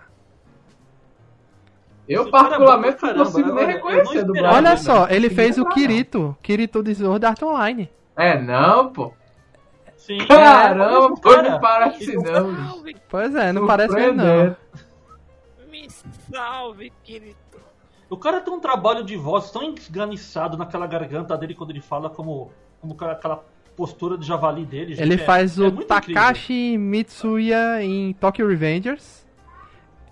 Eu, particularmente, é não consigo nem reconhecer o dublador. Olha só, ele fez o Kirito, Kirito de Sword Art Online. É, não, pô. Sim, Caramba, pô, não parece não. Pois é, não parece mesmo não. Me salve, querido. O cara tem um trabalho de voz tão esganiçado naquela garganta dele quando ele fala como, como aquela postura de javali dele. Gente, ele é, faz é o Takashi incrível. Mitsuya em Tokyo Revengers.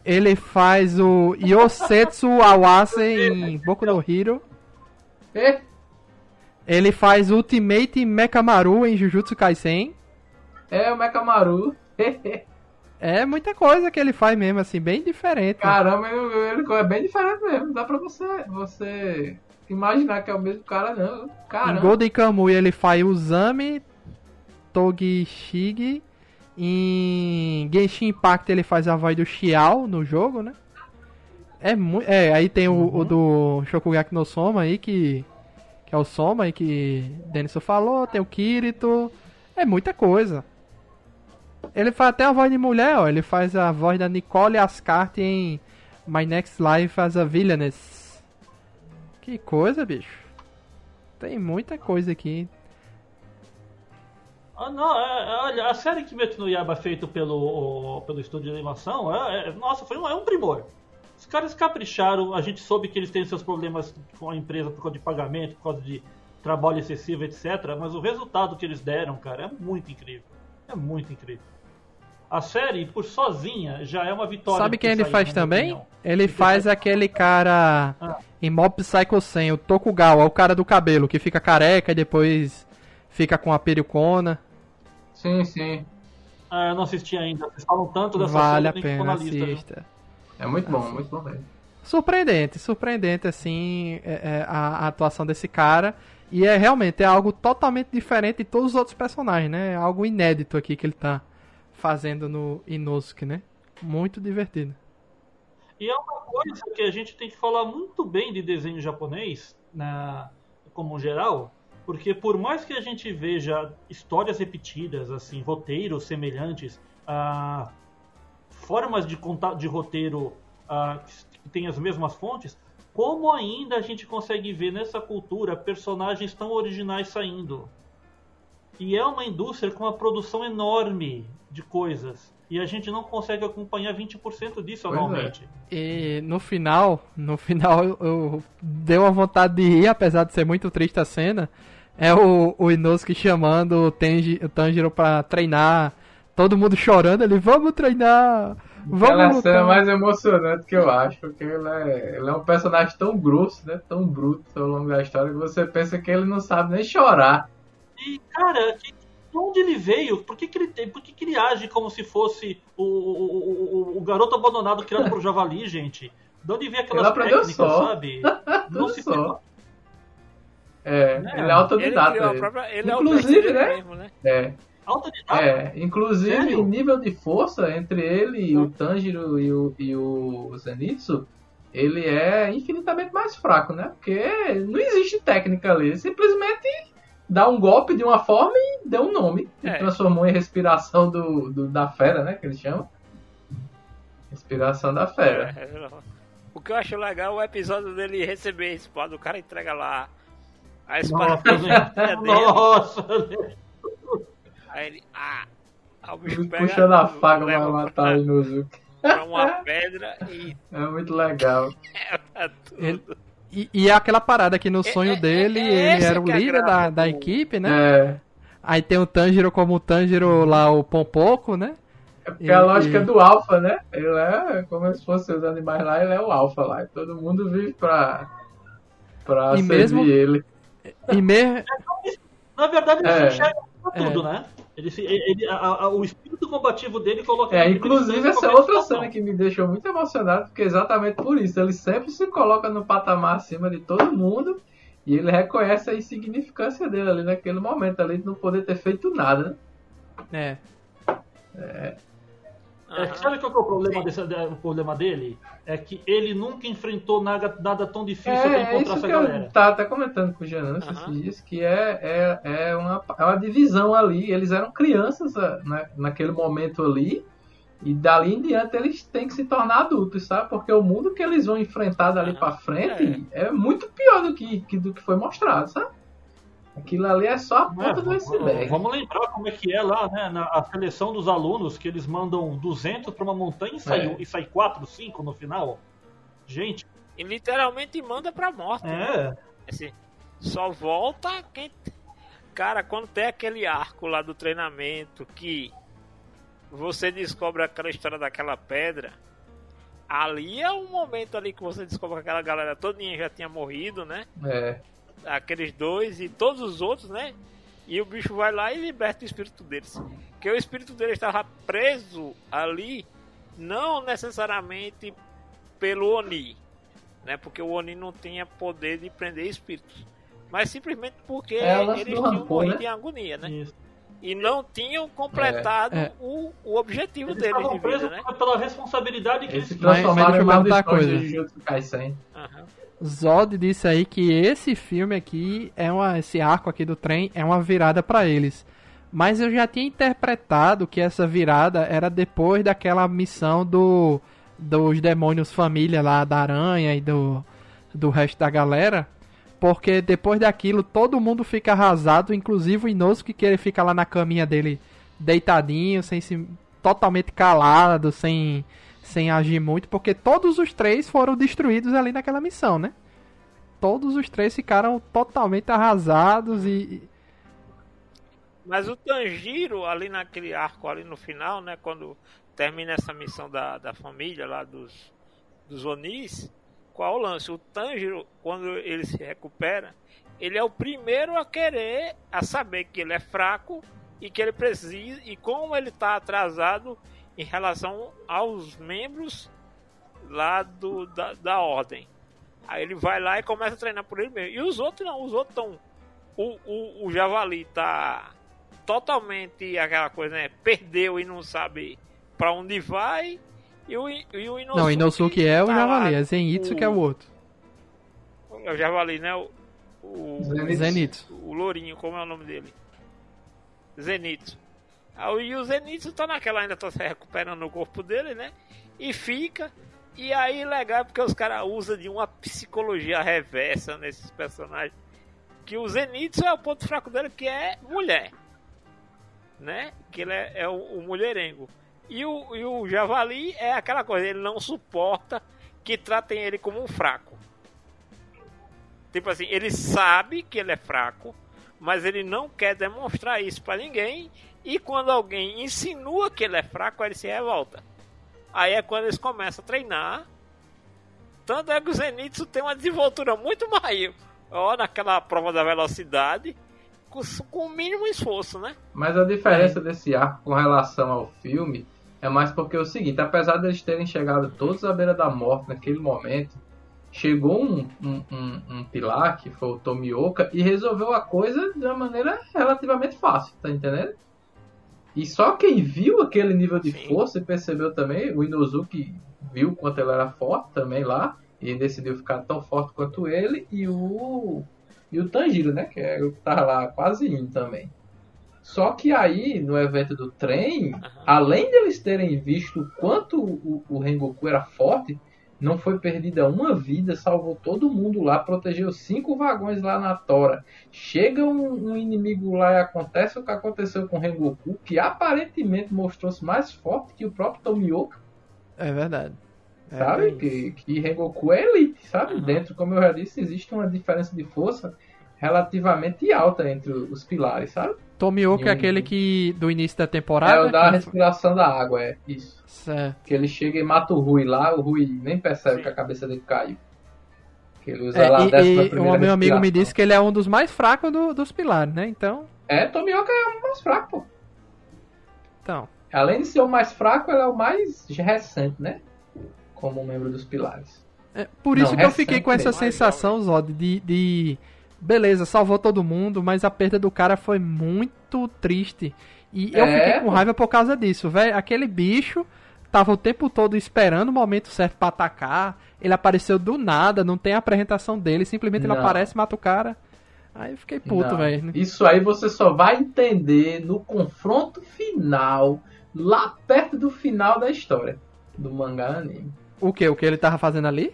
Ele faz o Yosetsu Awase em Boku no Hero. É? Ele faz Ultimate Mekamaru em Jujutsu Kaisen. É, o Mekamaru. é muita coisa que ele faz mesmo, assim, bem diferente. Caramba, ele, é bem diferente mesmo. Dá pra você, você imaginar que é o mesmo cara, não. Caramba. Em Golden Kamuy ele faz Uzami Togishigi. Em Genshin Impact ele faz a voz do Xiao no jogo, né? É muito. É, aí tem o, uhum. o do Shokugeki no Soma aí que que é o Soma aí que Denison falou, tem o Kirito, é muita coisa. Ele faz até a voz de mulher, ó, ele faz a voz da Nicole Ascart em My Next Life as a Villainess. Que coisa, bicho. Tem muita coisa aqui. Ah, não, é, é, olha, a série que Metsu no Yaba feito pelo, pelo estúdio de animação, é, é, nossa, foi um, é um primor. Os caras capricharam, a gente soube que eles têm seus problemas com a empresa por causa de pagamento, por causa de trabalho excessivo, etc. Mas o resultado que eles deram, cara, é muito incrível. É muito incrível. A série, por sozinha, já é uma vitória. Sabe quem ele faz também? Opinião. Ele faz aquele cara ah. em Mob Psycho 100, o Tokugawa, o cara do cabelo, que fica careca e depois fica com a pericona. Sim, sim. Ah, eu não assisti ainda. Vocês falam tanto dessa vale série, a pena, assista. É muito bom, muito bom mesmo. Surpreendente, surpreendente, assim, é, é, a, a, atuação desse cara. E é realmente é algo totalmente diferente de todos os outros personagens, né? É algo inédito aqui que ele tá fazendo no Inosuke, né? Muito divertido. E é uma coisa que a gente tem que falar muito bem de desenho japonês, na, como geral, porque por mais que a gente veja histórias repetidas, assim, roteiros semelhantes, ah, formas de contar de roteiro ah, que têm as mesmas fontes, como ainda a gente consegue ver nessa cultura personagens tão originais saindo? E é uma indústria com uma produção enorme de coisas. E a gente não consegue acompanhar 20% disso pois anualmente. É. E no final, no final eu, eu deu uma vontade de rir, apesar de ser muito triste a cena. É o, o Inosuke chamando o, Tenji, o Tanjiro pra treinar. Todo mundo chorando, ele, vamos treinar! Vamos Aquela lutar. cena mais emocionante que eu acho, porque ele é, ele é um personagem tão grosso, né? Tão bruto ao longo da história, que você pensa que ele não sabe nem chorar. E, cara, que, de onde ele veio? Por que, que ele tem? Por que, que ele age como se fosse o, o, o, o garoto abandonado criado por Javali, gente? De onde vem aquelas ele técnicas, só. sabe? Não se só. É, é, ele é autodidata. Ele, própria, ele Inclusive, é né? Mesmo, né? É. Autodidata? É, inclusive Sério? em nível de força entre ele e o Tanjiro e o, e o Zenitsu, ele é infinitamente mais fraco, né? Porque não existe técnica ali. Ele simplesmente dá um golpe de uma forma e deu um nome. É. E transformou em respiração do, do, da fera, né? Que eles chamam. Respiração da fera. É, o que eu acho legal é o episódio dele receber a espada. O cara entrega lá a espada Nossa, Nossa Aí ele. Ah! Aí o bicho pega. Puxando a faca pra matar o Inozuki. Pra uma pedra e. É muito legal. É, ele, e, e é aquela parada que no é, sonho é, dele é, ele era o líder da, da equipe, né? É. Aí tem o Tanjiro como o Tanjiro lá, o Pompoco, né? É porque e, a lógica e... do alfa, né? Ele é como se fosse os animais lá, ele é o alfa lá. E todo mundo vive pra, pra e servir mesmo, ele. E mesmo... Na verdade, ele é. enxerga tudo, né? Ele, ele a, a, o espírito combativo dele coloca. É, inclusive essa é outra cena que me deixou muito emocionado, porque é exatamente por isso. Ele sempre se coloca no patamar acima de todo mundo e ele reconhece a insignificância dele ali naquele momento, ali de não poder ter feito nada, né? É. É. É, sabe qual é o problema, desse, o problema dele? É que ele nunca enfrentou nada, nada tão difícil é, pra encontrar é isso essa que galera. Eu tá, tá comentando com o Jean esses dias que é, é, é, uma, é uma divisão ali. Eles eram crianças né, naquele momento ali. E dali em diante eles têm que se tornar adultos, sabe? Porque o mundo que eles vão enfrentar dali uhum. pra frente é. é, muito pior do que, que, do que foi mostrado, sabe? Aquilo ali é só a ponta é, do iceberg. Vamos lembrar como é que é lá, né? Na a seleção dos alunos, que eles mandam 200 para uma montanha e sai, é. e sai 4, 5 no final. Gente. E literalmente manda pra morte. Né? É. Né? Assim, só volta quem. Cara, quando tem aquele arco lá do treinamento que você descobre aquela história daquela pedra. Ali é um momento ali que você descobre que aquela galera todinha já tinha morrido, né? É aqueles dois e todos os outros, né? E o bicho vai lá e liberta o espírito deles. Que o espírito deles estava preso ali, não necessariamente pelo Oni, né? Porque o Oni não tinha poder de prender espíritos, mas simplesmente porque é, eles tinham morrido né? em agonia, né? Isso. E não tinham completado é, é. O, o objetivo eles deles de vida, né? pela responsabilidade que eles, eles transformaram em uma coisa. De Uhum. Zod disse aí que esse filme aqui é uma, esse arco aqui do trem é uma virada para eles. Mas eu já tinha interpretado que essa virada era depois daquela missão do dos demônios família lá da aranha e do do resto da galera, porque depois daquilo todo mundo fica arrasado, inclusive o Inosuke que ele fica lá na caminha dele deitadinho, sem se totalmente calado, sem sem agir muito, porque todos os três foram destruídos ali naquela missão, né? Todos os três ficaram totalmente arrasados e. Mas o Tanjiro, ali naquele arco ali no final, né? Quando termina essa missão da, da família lá dos, dos Onis, qual o lance? O Tanjiro, quando ele se recupera, ele é o primeiro a querer, a saber que ele é fraco e que ele precisa, e como ele está atrasado, em relação aos membros lá do, da, da ordem. Aí ele vai lá e começa a treinar por ele mesmo. E os outros não, os outros estão. O, o, o Javali tá totalmente aquela coisa, né? Perdeu e não sabe para onde vai. E o, e o Inosuke. Não, Inosuke é o tá Javali, é Zenitsu que é o outro. É o Javali, né? O, o, Zenitsu. O Lourinho, como é o nome dele? Zenitsu. Aí E o Zenitsu tá naquela, ainda tá se recuperando o corpo dele, né? E fica. E aí legal é porque os caras usam de uma psicologia reversa nesses personagens. Que o Zenitsu é o ponto fraco dele, que é mulher. Né? Que ele é, é o, o mulherengo. E o, e o Javali é aquela coisa, ele não suporta que tratem ele como um fraco. Tipo assim, ele sabe que ele é fraco, mas ele não quer demonstrar isso pra ninguém. E quando alguém insinua que ele é fraco, ele se revolta. Aí é quando eles começam a treinar. Tanto é que o Zenitsu tem uma desenvoltura muito maior ó, naquela prova da velocidade, com, o mínimo esforço, né? Mas a diferença desse arco com relação ao filme é mais porque é o seguinte, apesar deles terem chegado todos à beira da morte naquele momento, chegou um, um, um, um pilar, que foi o Tomioka, e resolveu a coisa de uma maneira relativamente fácil, tá entendendo? E só quem viu aquele nível de Sim. força e percebeu também, o Inozuki viu quanto ele era forte também lá, e decidiu ficar tão forte quanto ele, e o e o Tanjiro, né, que é o que tava lá quase indo também. Só que aí, no evento do trem, além deles terem visto o quanto o, o Rengoku era forte, não foi perdida uma vida, salvou todo mundo lá, protegeu cinco vagões lá na Tora. Chega um, um inimigo lá e acontece o que aconteceu com o Rengoku, que aparentemente mostrou-se mais forte que o próprio Tomioka, É verdade. É sabe? bem Que, que Rengoku é elite, sabe? Uhum. Dentro, como eu já disse, existe uma diferença de força relativamente alta entre os pilares, sabe? Tomioka é Hum. aquele que do início da É temporada. o da que- respiração da água, é isso. Certo. Que ele chega e mata o Rui lá, o Rui nem percebe Sim. que a cabeça dele caiu. Que ele usa É, lá a décima e, e primeira o meu amigo me disse que ele é um dos mais fracos do- dos pilares, né? Então, É, Tomioka é o mais fraco, pô. então. Além de ser o mais fraco, ele é o mais recente, né? Como membro dos pilares. É, por isso Não, que eu fiquei com essa sensação, Zod, de, de. Beleza, salvou todo mundo, mas a perda do cara foi muito triste. E eu É, fiquei com raiva por causa disso, velho. Aquele bicho tava o tempo todo esperando o momento certo pra atacar. Ele apareceu do nada, não tem a apresentação dele, simplesmente ele Não. aparece e mata o cara. Aí eu fiquei puto, velho. Isso aí você só vai entender no confronto final, lá perto do final da história do mangá anime. O que? O que ele tava fazendo ali?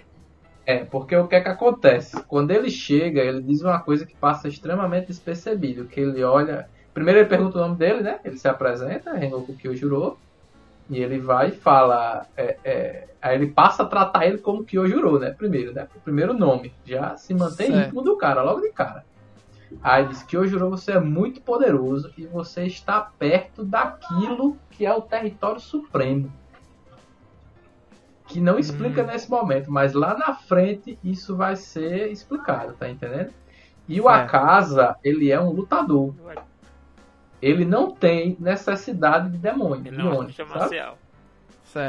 É, porque o que é que acontece? Quando ele chega, ele diz uma coisa que passa extremamente despercebido, que ele olha... Primeiro ele pergunta o nome dele, né? Ele se apresenta, Rengoku Kyojuro, e ele vai e fala... é, é, aí ele passa a tratar ele como Kyojuro, né? Primeiro, né? O primeiro nome. Já se mantém Certo. íntimo do cara, logo de cara. Aí diz, Kyojuro, você é muito poderoso e você está perto daquilo que é o território supremo que não explica Hum. nesse momento, mas lá na frente isso vai ser explicado, tá entendendo? E o Certo. Akasa, ele é um lutador. Ele não tem necessidade de demônio, Ele de não é marcial.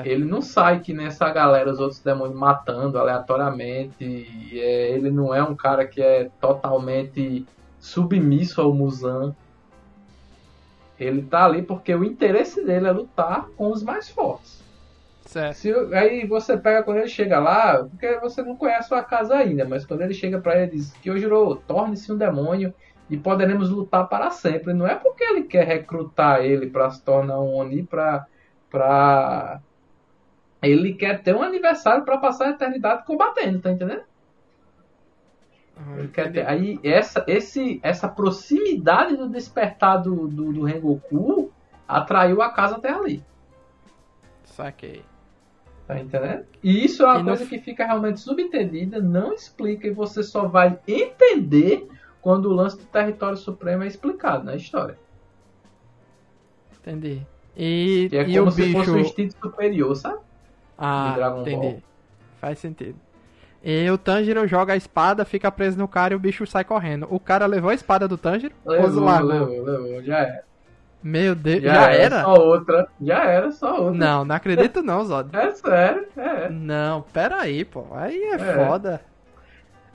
Ele não sai que nessa galera, os outros demônios matando aleatoriamente. e, é, ele não é um cara que é totalmente submisso ao Muzan. Ele tá ali porque o interesse dele é lutar com os mais fortes. Certo. Se, aí você pega quando ele chega lá, porque você não conhece a casa ainda, mas quando ele chega pra ele diz que jurou, torne-se um demônio e poderemos lutar para sempre. Não é porque ele quer recrutar ele pra se tornar um Oni pra. pra... Ele quer ter um aniversário pra passar a eternidade combatendo, tá entendendo? Ah, Ele quer entendi. ter- aí essa, esse, essa proximidade do despertar do, do, do Rengoku atraiu a casa até ali. Saquei. Tá entendendo? E isso é uma E coisa fi- que fica realmente subentendida, não explica e você só vai entender quando o lance do território supremo é explicado na história. Entendi. E, Que é e como o se bicho. fosse um instinto superior, sabe? Ah, entendi. Ball. Faz sentido. E o Tanjiro joga a espada, fica preso no cara e o bicho sai correndo. O cara levou a espada do Tanjiro? ou Levou, largou? levou, levou, já é. Meu Deus, Já, já, era? era? só outra. Já era só outra. Não, não acredito não, Zod. É sério, é. Não, pera aí, pô. Aí é, É. foda.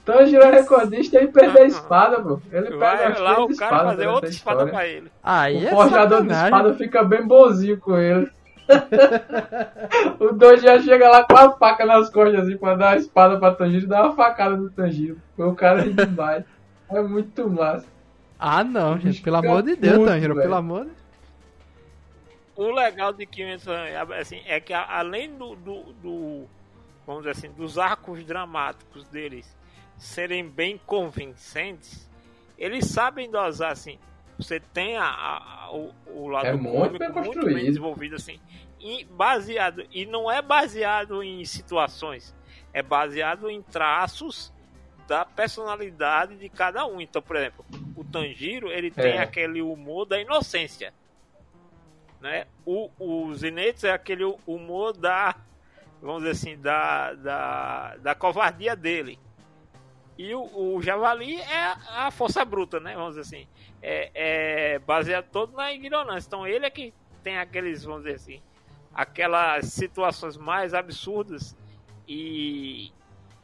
Tanjiro é recordista e perdeu a espada, pô. Ele Vai as lá o cara fazer durante outra a espada história. pra ele. Aí O é forjador de espada fica bem bonzinho com ele. o Doji já chega lá com a faca nas costas assim pra dar a espada pra Tanjiro e dá uma facada no Tanjiro. O cara ri demais. É muito massa. Ah, não, gente. Pelo amor de Deus, puto, Tanjiro. Pelo amor de O legal de Kimetsu assim, é que além do, do, do- vamos dizer assim, dos arcos dramáticos deles serem bem convincentes, eles sabem dosar assim. Você tem a, a- o, o lado É muito cômico bem muito construído. bem desenvolvido assim, e baseado e não é baseado em situações, é baseado em traços da personalidade de cada um. Então, por exemplo, o Tanjiro, ele tem É. aquele humor da inocência né? O, o Zenitsu é aquele humor da, vamos dizer assim, da, da, da covardia dele. E o, o Javali é a força bruta, né? Vamos dizer assim. É, é baseado todo na ignorância. Então ele é que tem aqueles, vamos dizer assim, aquelas situações mais absurdas e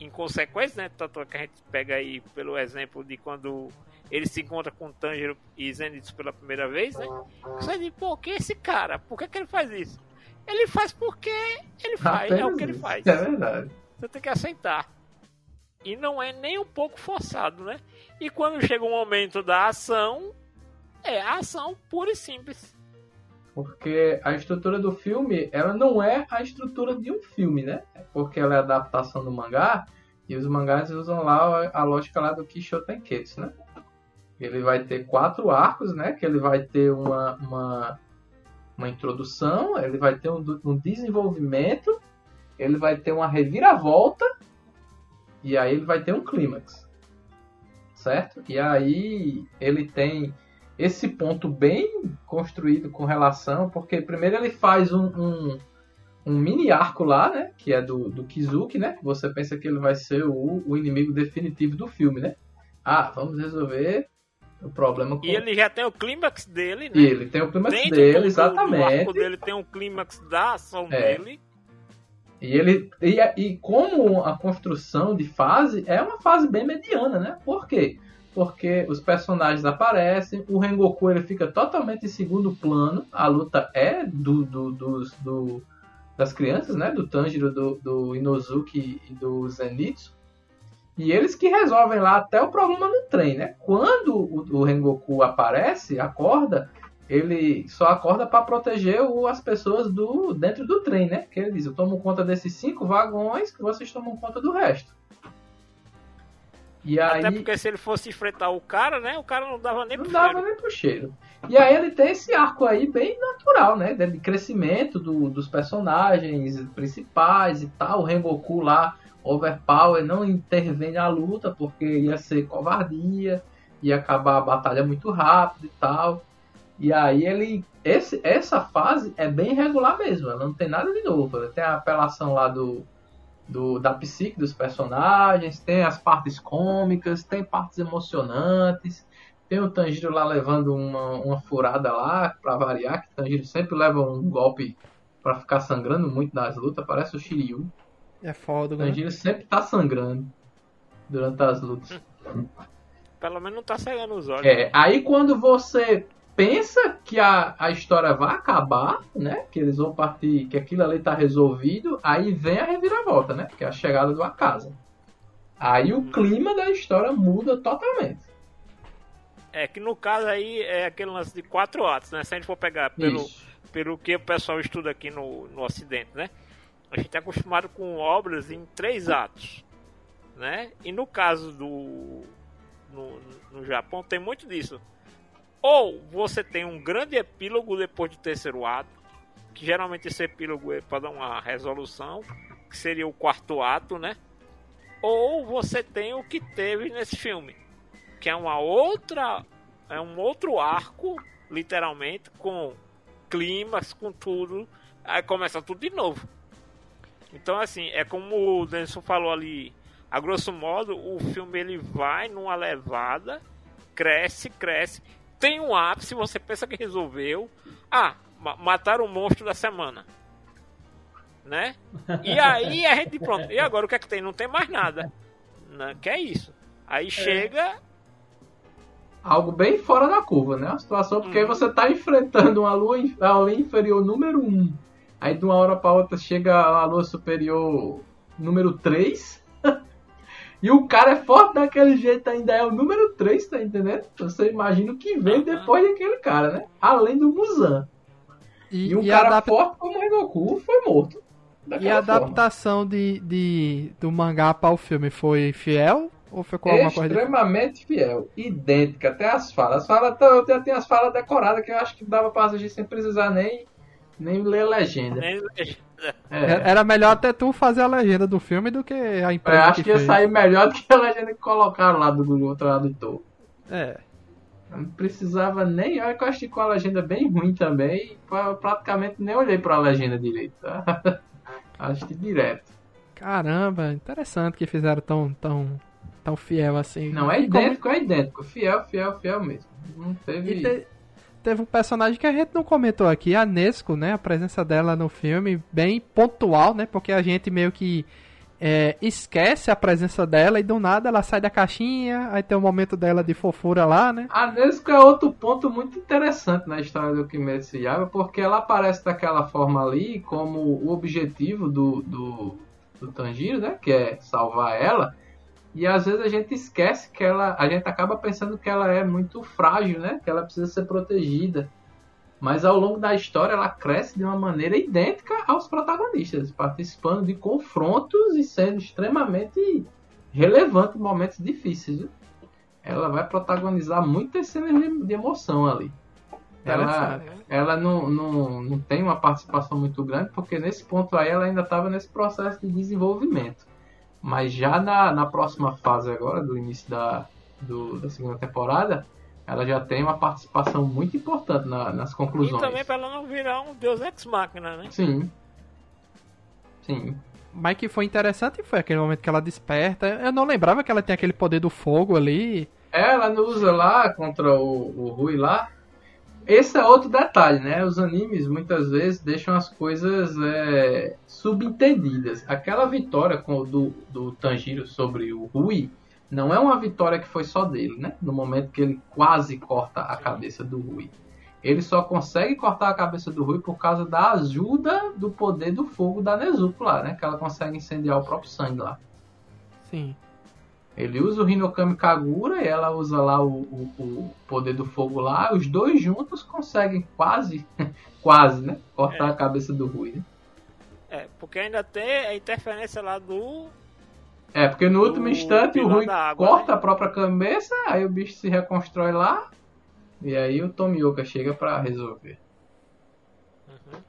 inconsequentes, né? Tanto é que a gente pega aí pelo exemplo de quando ele se encontra com Tanjiro e Zenitsu pela primeira vez, né? Você diz, pô, quem é esse cara? Por que, que ele faz isso? Ele faz porque ele faz, é o Apenas que ele faz. É verdade. Você tem que aceitar. E não é nem um pouco forçado, né? E quando chega o momento da ação, é a ação pura e simples. Porque a estrutura do filme, ela não é a estrutura de um filme, né? Porque ela é adaptação do mangá, e os mangás usam lá a lógica lá do Kisho Tenketsu, né? Ele vai ter quatro arcos, né? Que ele vai ter uma, uma, uma introdução, ele vai ter um, um desenvolvimento, ele vai ter uma reviravolta, e aí ele vai ter um clímax. Certo? E aí ele tem esse ponto bem construído com relação, porque primeiro ele faz um, um, um mini arco lá, né? Que é do, do Kizuki, né? Que você pensa que ele vai ser o, o inimigo definitivo do filme, né? Ah, vamos resolver o problema com E ele já tem o clímax dele, né? E ele tem o clímax Dentro dele, do- exatamente. arco dele tem um clímax da ação É. dele. E ele e, e como a construção de fase é uma fase bem mediana, né? Por quê? Porque os personagens aparecem, o Rengoku ele fica totalmente em segundo plano, a luta é do, do- dos, do- das crianças, né? Do Tanjiro, do, do Inozuki e do Zenitsu. E eles que resolvem lá até o problema no trem, né? Quando o, o Rengoku aparece, acorda, ele só acorda para proteger o- as pessoas do dentro do trem, né? Que ele diz: Eu tomo conta desses cinco vagões que vocês tomam conta do resto. E aí Até porque se ele fosse enfrentar o cara, né? O cara não dava nem não pro dava cheiro. nem pro cheiro. E aí ele tem esse arco aí bem natural, né? De crescimento do- dos personagens principais e tal. O Rengoku lá, overpower, não intervém na luta porque ia ser covardia, ia acabar a batalha muito rápido e tal. E aí ele. Esse, essa fase é bem regular mesmo, ela não tem nada de novo. Ela tem a apelação lá do, do, da psique dos personagens, tem as partes cômicas, tem partes emocionantes, tem o Tanjiro lá levando uma, uma furada lá, pra variar, que o Tanjiro sempre leva um golpe pra ficar sangrando muito nas lutas, parece o Shiryu. É foda, O né? Tanjiro sempre tá sangrando durante as lutas. Pelo menos não tá cegando os olhos. É, aí quando você pensa que a, a história vai acabar, né? Que eles vão partir, que aquilo ali tá resolvido, aí vem a reviravolta, né? Que é a chegada do Akasa. Aí o clima da história muda totalmente. É que no caso aí é aquele lance de quatro atos, né? Se a gente for pegar pelo, Isso. pelo que o pessoal estuda aqui no, no Ocidente, né? A gente é acostumado com obras em três atos, né? E no caso do no, no Japão tem muito disso. Ou você tem um grande epílogo depois do terceiro ato, que geralmente esse epílogo é para dar uma resolução, que seria o quarto ato, né? Ou você tem o que teve nesse filme, que é uma outra é um outro arco, literalmente, com climas, com tudo. Aí começa tudo de novo. Então, assim, é como o Denison falou ali, a grosso modo, o filme ele vai numa levada, cresce, cresce. Tem um ápice, você pensa que resolveu. Ah, mataram o monstro da semana. Né? E aí a gente, pronto. E agora o que é que tem? Não tem mais nada. Né? Que é isso. Aí é. chega. Algo bem fora da curva, né? A situação, porque hum. você está enfrentando uma lua, a lua inferior número 1. Um, aí de uma hora para outra chega a lua superior número 3 e o cara é forte daquele jeito, ainda é o número 3, tá entendendo? Você imagina o que vem depois daquele cara, né? Além do Muzan. E, e um e cara adap... forte como o Rengoku foi morto. E a adaptação de, de, do mangá para o filme foi fiel? Ou foi com alguma coisa Extremamente fiel. Idêntica, até as falas. As falas eu tenho as falas decoradas que eu acho que dava pra assistir sem precisar nem, nem ler legenda. Nem legenda. É. Era melhor até tu fazer a legenda do filme do que a empresa. Eu acho que, que ia sair melhor do que a legenda que colocaram lá do Google Tradutor. É. Não precisava nem. Olha que eu achei com a legenda bem ruim também. Praticamente nem olhei pra legenda direito. Tá? acho que direto. Caramba, interessante que fizeram tão, tão, tão fiel assim. Não, é idêntico, como... é idêntico. Fiel, fiel, fiel mesmo. Não teve. Te teve um personagem que a gente não comentou aqui, a Nesco, né? A presença dela no filme, bem pontual, né? Porque a gente meio que é, esquece a presença dela e do nada ela sai da caixinha, aí tem o um momento dela de fofura lá, né? A Nesco é outro ponto muito interessante na história do Kimetsu Yaiba, porque ela aparece daquela forma ali como o objetivo do, do, do Tanjiro, né? Que é salvar ela. E às vezes a gente esquece que ela. A gente acaba pensando que ela é muito frágil, né? Que ela precisa ser protegida. Mas ao longo da história ela cresce de uma maneira idêntica aos protagonistas, participando de confrontos e sendo extremamente relevante em momentos difíceis. Viu? Ela vai protagonizar muitas cenas de, emoção ali. Ela, ela não, não, não tem uma participação muito grande, porque nesse ponto aí ela ainda estava nesse processo de desenvolvimento. Mas já na, na próxima fase agora, do início da, do, da segunda temporada, ela já tem uma participação muito importante na, nas conclusões. E também para ela não virar um deus ex-máquina, né? Sim. Sim. Mas que foi interessante foi aquele momento que ela desperta. Eu não lembrava que ela tem aquele poder do fogo ali. É, ela não usa lá contra o, o Rui lá. Esse é outro detalhe, né? Os animes muitas vezes deixam as coisas é, subentendidas. Aquela vitória com, do, do Tanjiro sobre o Rui não é uma vitória que foi só dele, né? No momento que ele quase corta a cabeça do Rui. Ele só consegue cortar a cabeça do Rui por causa da ajuda do poder do fogo da Nezuko lá, né? Que ela consegue incendiar o próprio sangue lá. Sim. Ele usa o Hinokami Kagura e ela usa lá o, o, o, poder do fogo lá. Os dois juntos conseguem quase, quase, né? Cortar é. a cabeça do Rui. Né? É, porque ainda tem a interferência lá do. É, porque no último instante o Rui água, corta né? a própria cabeça, aí o bicho se reconstrói lá. E aí o Tomioka chega para resolver. Uhum.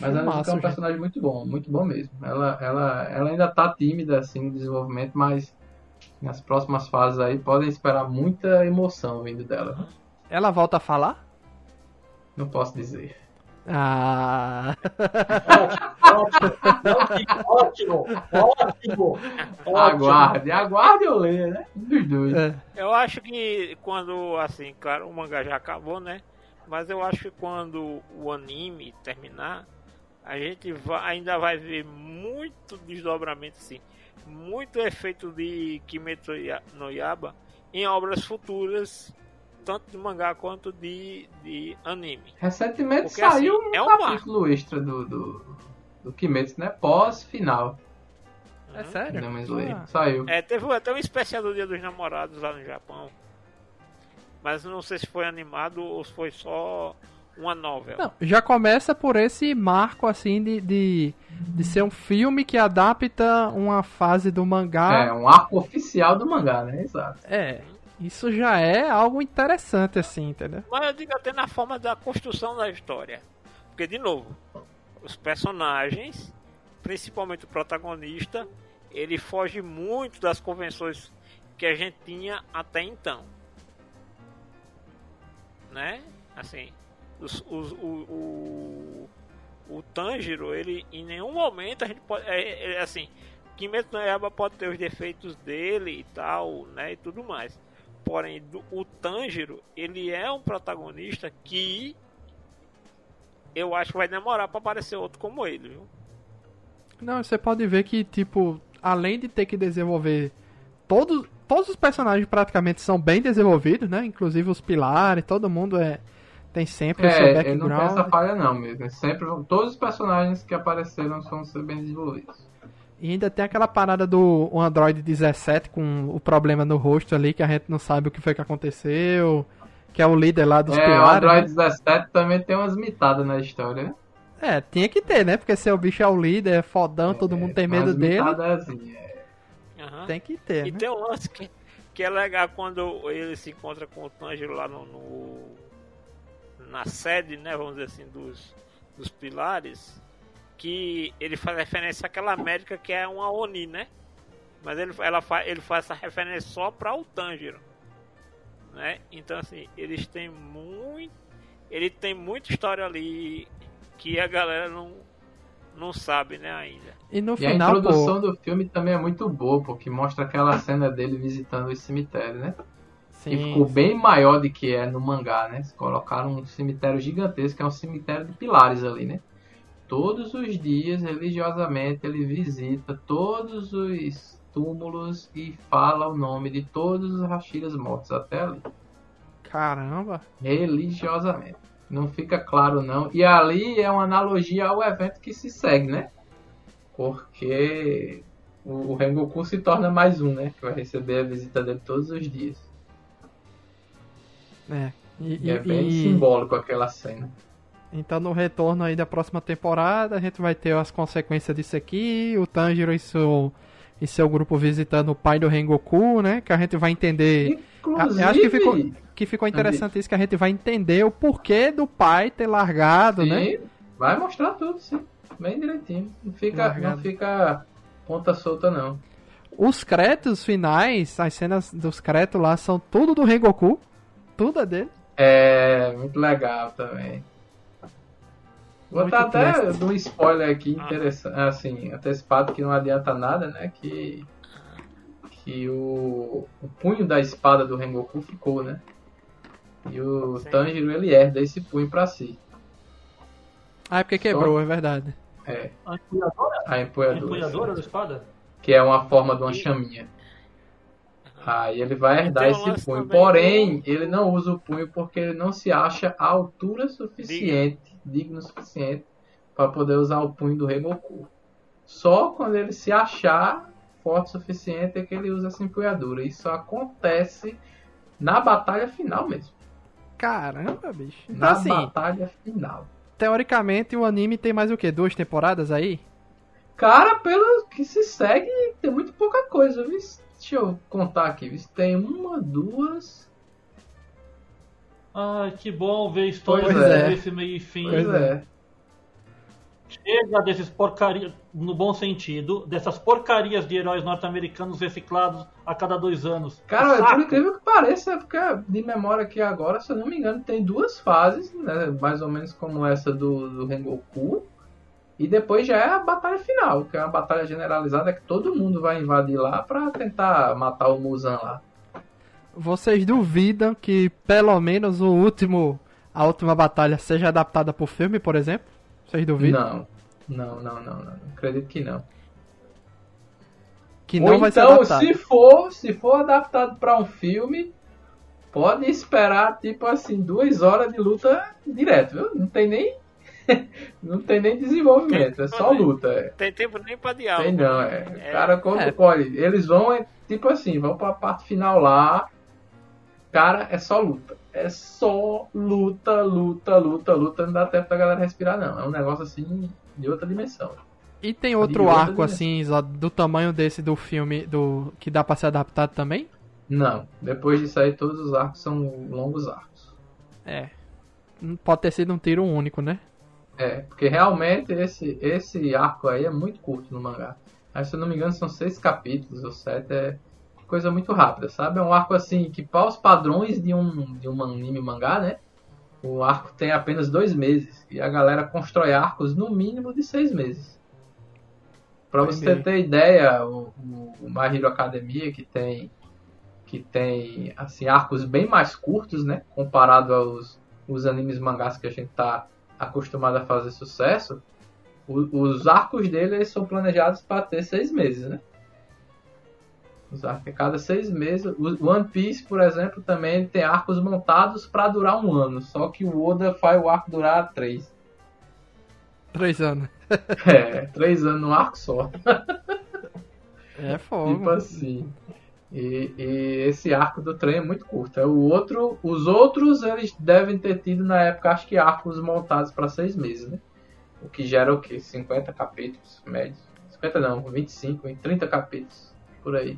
Mas a Nezuko é um personagem muito bom, muito bom mesmo. Ela, ela, ela ainda tá tímida assim no desenvolvimento, mas nas próximas fases aí podem esperar muita emoção vindo dela. Ela volta a falar? Não posso dizer. Ah. ótimo, ótimo, ótimo, ótimo. Aguarde, aguarde eu ler, né? Dos dois. É. Eu acho que quando, assim, claro, o mangá já acabou, né? Mas eu acho que quando o anime terminar, a gente vai, ainda vai ver muito desdobramento, assim muito efeito de Kimetsu no Yaba em obras futuras, tanto de mangá quanto de, de anime. Recentemente Porque, saiu assim, um, é um capítulo marco. extra do, do, do Kimetsu, né? Pós-final. É sério? Ah. Saiu. É, teve até um especial do Dia dos Namorados lá no Japão. Mas não sei se foi animado ou se foi só uma novel. Não, já começa por esse marco assim de, de, de, ser um filme que adapta uma fase do mangá. É, um arco oficial do mangá, né? Exato. É. Isso já é algo interessante, assim, entendeu? Mas eu digo até na forma da construção da história. Porque, de novo, os personagens, principalmente o protagonista, ele foge muito das convenções que a gente tinha até então. Né? Assim, os, os, o, o, o Tanjiro, ele em nenhum momento a gente pode. É, é, é assim, Kimetsu no Yaiba pode ter os defeitos dele e tal, né? E tudo mais. Porém, do, o Tanjiro, ele é um protagonista que eu acho que vai demorar para aparecer outro como ele, viu? Não, você pode ver que, tipo, além de ter que desenvolver todos, todos os personagens praticamente são bem desenvolvidos, né? Inclusive os pilares, todo mundo é tem sempre é, o seu ele background. não tem essa falha não mesmo. Sempre, todos os personagens que apareceram são ser bem desenvolvidos. E ainda tem aquela parada do Android 17 com o problema no rosto ali, que a gente não sabe o que foi que aconteceu, que é o líder lá dos é, pilares. o Android né? 17 também tem umas mitadas na história, né? É, tinha que ter, né? Porque se o bicho é o líder, é fodão, todo mundo tem medo dele, mitadazinha, é. Aham. tem que ter, E né? tem um lance que, que é legal quando ele se encontra com o Tanjiro lá no, no- na sede, né, vamos dizer assim, dos, dos pilares, que ele faz referência àquela médica que é uma Oni, né? Mas ele, ela fa, ele faz essa referência só para o Tanjiro, né? Então assim, eles têm muito, ele tem muita história ali que a galera não não sabe, né, ainda. E no E a final, introdução pô, do filme também é muito boa, porque mostra aquela cena dele visitando o cemitério, né? Que sim, ficou bem maior do que é no mangá, né? Colocaram um cemitério gigantesco, que é um cemitério de pilares ali, né? Todos os dias, religiosamente, ele visita todos os túmulos e fala o nome de todos os Hashiras mortos até ali. caramba. Religiosamente. Não fica claro não. E ali é uma analogia ao evento que se segue, né? Porque o o Rengoku se torna mais um, né? Que vai receber a visita dele todos os dias. É. E, E, é bem e- simbólico aquela cena. Então no retorno aí da próxima temporada a gente vai ter as consequências disso aqui, o Tanjiro e seu, e seu grupo visitando o pai do Rengoku, né? Que a gente vai entender. Inclusive, Eu acho que ficou, que ficou interessante isso, que a gente vai entender o porquê do pai ter largado, sim, né? vai mostrar tudo, sim. Bem direitinho. Não fica, Largado. não fica ponta solta, não. Os créditos finais, as cenas dos créditos lá são tudo do Rengoku. Tudo é dele. É muito legal também. Vou Muito dar até um spoiler aqui Ah. interessante, assim, antecipado que não adianta nada, né? Que que o, o punho da espada do Rengoku ficou, né? E o Sim. Tanjiro ele herda esse punho pra si. Ah, é porque quebrou, é verdade. É, A empunhadora, a a empunhadura. empunhadora da espada? que é uma forma de uma E- chaminha. Aí ele vai herdar esse punho. também Porém, ele não usa o punho porque ele não se acha à altura suficiente, digno o suficiente, para poder usar o punho do Rengoku. Só quando ele se achar forte o suficiente é que ele usa essa empunhadura. Isso acontece na batalha final mesmo. Caramba, bicho. Então Na assim, batalha final. teoricamente o anime tem mais o quê? Duas temporadas aí? Cara, pelo que se segue, tem muito pouca coisa. viu? Deixa eu contar aqui. Tem uma, duas. Ai, que bom ver história Pois é. desse meio e fim. Pois Pois é. é. Chega desses porcarias, no bom sentido, dessas porcarias de heróis norte-americanos reciclados a cada dois anos. Cara, Saco. por incrível que pareça, é porque de memória aqui agora, se eu não me engano, tem duas fases, né, mais ou menos como essa do, do Rengoku. E depois já é a batalha final, que é uma batalha generalizada que todo mundo vai invadir lá pra tentar matar o Muzan lá. Vocês duvidam que pelo menos o último, a última batalha seja adaptada pro filme, por exemplo? Vocês duvidam? Não, não, não, não, não. Acredito que não. Que Ou não vai ser então, adaptado. se for, se for adaptado pra um filme, pode esperar, tipo assim, duas horas de luta direto, viu? Não tem nem. não tem nem desenvolvimento, é só luta. É. Tem tempo nem pra diálogo. Tem não, é. É. Cara, quando É. olha, eles vão, é, tipo assim, vão pra parte final lá. Cara, é só luta. É só luta, luta, luta, luta. Não dá tempo da galera respirar, não. É um negócio assim de outra dimensão. E tem outro arco dimensão. assim, do tamanho desse do filme, do que dá pra ser adaptado também? Não. Depois disso aí, todos os arcos são longos arcos. É. Não Pode ter sido um tiro único, né? É, porque realmente esse, esse arco aí é muito curto no mangá. Aí, se eu não me engano, são seis capítulos ou sete. É coisa muito rápida, sabe? É um arco assim que, para os padrões de um, de um anime mangá, né? O arco tem apenas dois meses. E a galera constrói arcos no mínimo de seis meses. Pra você ter ideia, o, o, o My Hero Academia, que tem que tem assim arcos bem mais curtos, né? Comparado aos os animes mangás que a gente tá acostumado a fazer sucesso, o, os arcos dele eles são planejados para ter seis meses, né? Os arcos cada seis meses. O One Piece, por exemplo, também tem arcos montados para durar um ano, só que o Oda faz o arco durar três. Três anos. É, três anos no arco só. É fogo. Tipo assim. E, e, esse arco do trem é muito curto. É o outro, os outros eles devem ter tido na época, acho que arcos montados para seis meses, né? O que gera o quê? 50 capítulos médios? 50 não, 25, 30 capítulos por aí.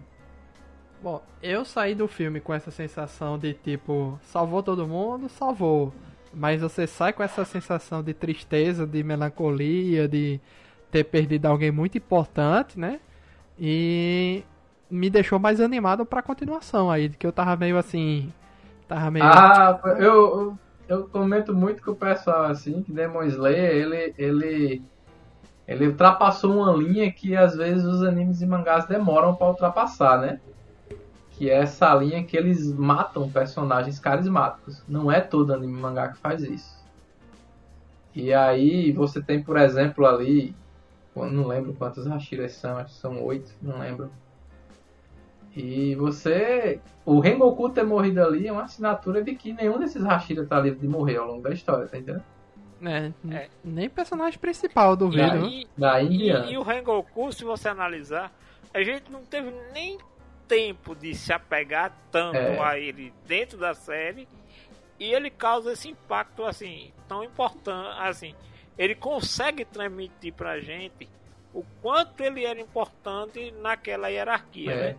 Bom, eu saí do filme com essa sensação de tipo, salvou todo mundo, salvou. Mas você sai com essa sensação de tristeza, de melancolia, de ter perdido alguém muito importante, né? E me deixou mais animado pra continuação aí, que eu tava meio assim. Tava meio. Ah, eu, eu, eu comento muito com o pessoal assim, que Demon Slayer, ele. ele. ele ultrapassou uma linha que às vezes os animes e mangás demoram para ultrapassar, né? Que é essa linha que eles matam personagens carismáticos. Não é todo anime e mangá que faz isso. E aí você tem, por exemplo, ali. Não lembro quantos Hashiras são, acho que são oito, não lembro e você. O Rengoku ter morrido ali é uma assinatura de que nenhum desses Hashira tá livre de morrer ao longo da história, tá entendendo? É, é. nem personagem principal do vídeo. E, da e, e o Rengoku, se você analisar, a gente não teve nem tempo de se apegar tanto é. a ele dentro da série e ele causa esse impacto assim tão importante assim ele consegue transmitir pra gente o quanto ele era importante naquela hierarquia é. né?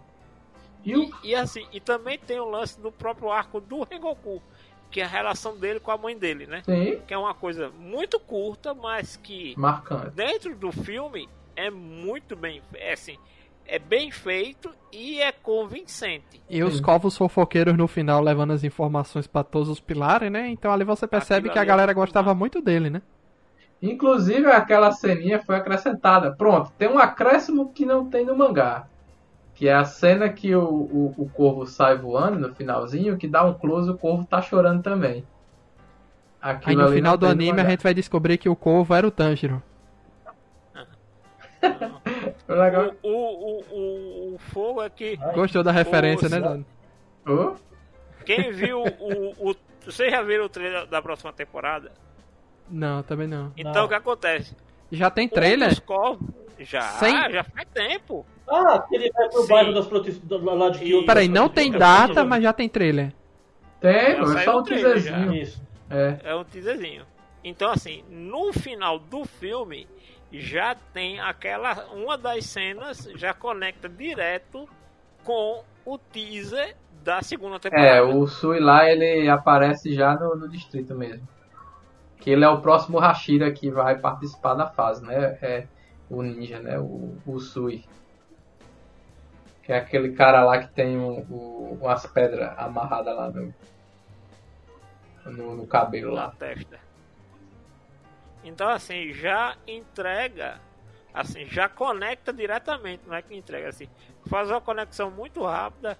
E, e, e, assim, e também tem o lance do próprio arco do Rengoku, que é a relação dele com a mãe dele, né? Sim. Que é uma coisa muito curta, mas que marcante. Dentro do filme é muito bem, é assim, é bem feito e é convincente. E os covos fofoqueiros no final levando as informações para todos os pilares, né? Então ali você percebe Aquilo que a galera é gostava muito dele, né? Inclusive aquela ceninha foi acrescentada. Pronto, tem um acréscimo que não tem no mangá. Que é a cena que o, o, o corvo sai voando no finalzinho, que dá um close o corvo tá chorando também. Aquilo Aí no final do anime a gente vai descobrir que o corvo era o Tanjiro. o, o, o, o fogo é que. Gostou da referência, né, Dani? Quem viu o, o. Vocês já viram o trailer da próxima temporada? Não, também não. Então não. o que acontece? Já tem trailer? Um corvos, já, Sem... já faz tempo. Ah, ele vai pro Sim. bairro das proteções lá de Kyoto. Peraí, não tem data, mas já tem trailer. Tem, é só um teaserzinho. É. é um teaserzinho. Então, assim, no final do filme, já tem aquela. Uma das cenas já conecta direto com o teaser da segunda temporada. É, o Sui lá ele aparece já no, no distrito mesmo. Que ele é o próximo Hashira que vai participar da fase, né? É o ninja, né? O, o Sui. Que é aquele cara lá que tem um, um, umas pedras amarradas lá no, no, no cabelo lá. Na testa. Então assim, já entrega, assim, já conecta diretamente, não é que entrega assim, faz uma conexão muito rápida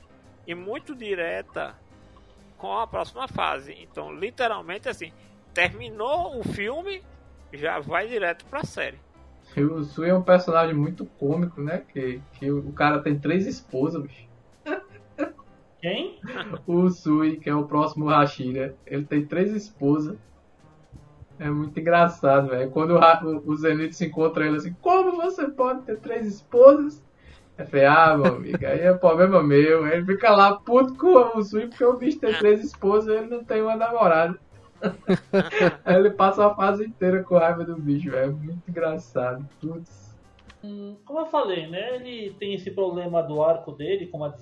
e muito direta com a próxima fase. Então, literalmente assim, terminou o filme, já vai direto para a O Sui é um personagem muito cômico, né? Que, que o cara tem três esposas, bicho. Quem? O Sui, que é o próximo Hashira. Ele tem três esposas. É muito engraçado, velho. Quando o, o Zenith se encontra ele assim, como você pode ter três esposas? É falei, ah, meu amigo, aí é problema meu. Ele fica lá puto com o Sui porque o bicho tem três esposas e ele não tem uma namorada. Ele passa a fase inteira com raiva do bicho, é muito engraçado. Putz. Hum, como eu falei, né? Ele tem esse problema do arco dele, como é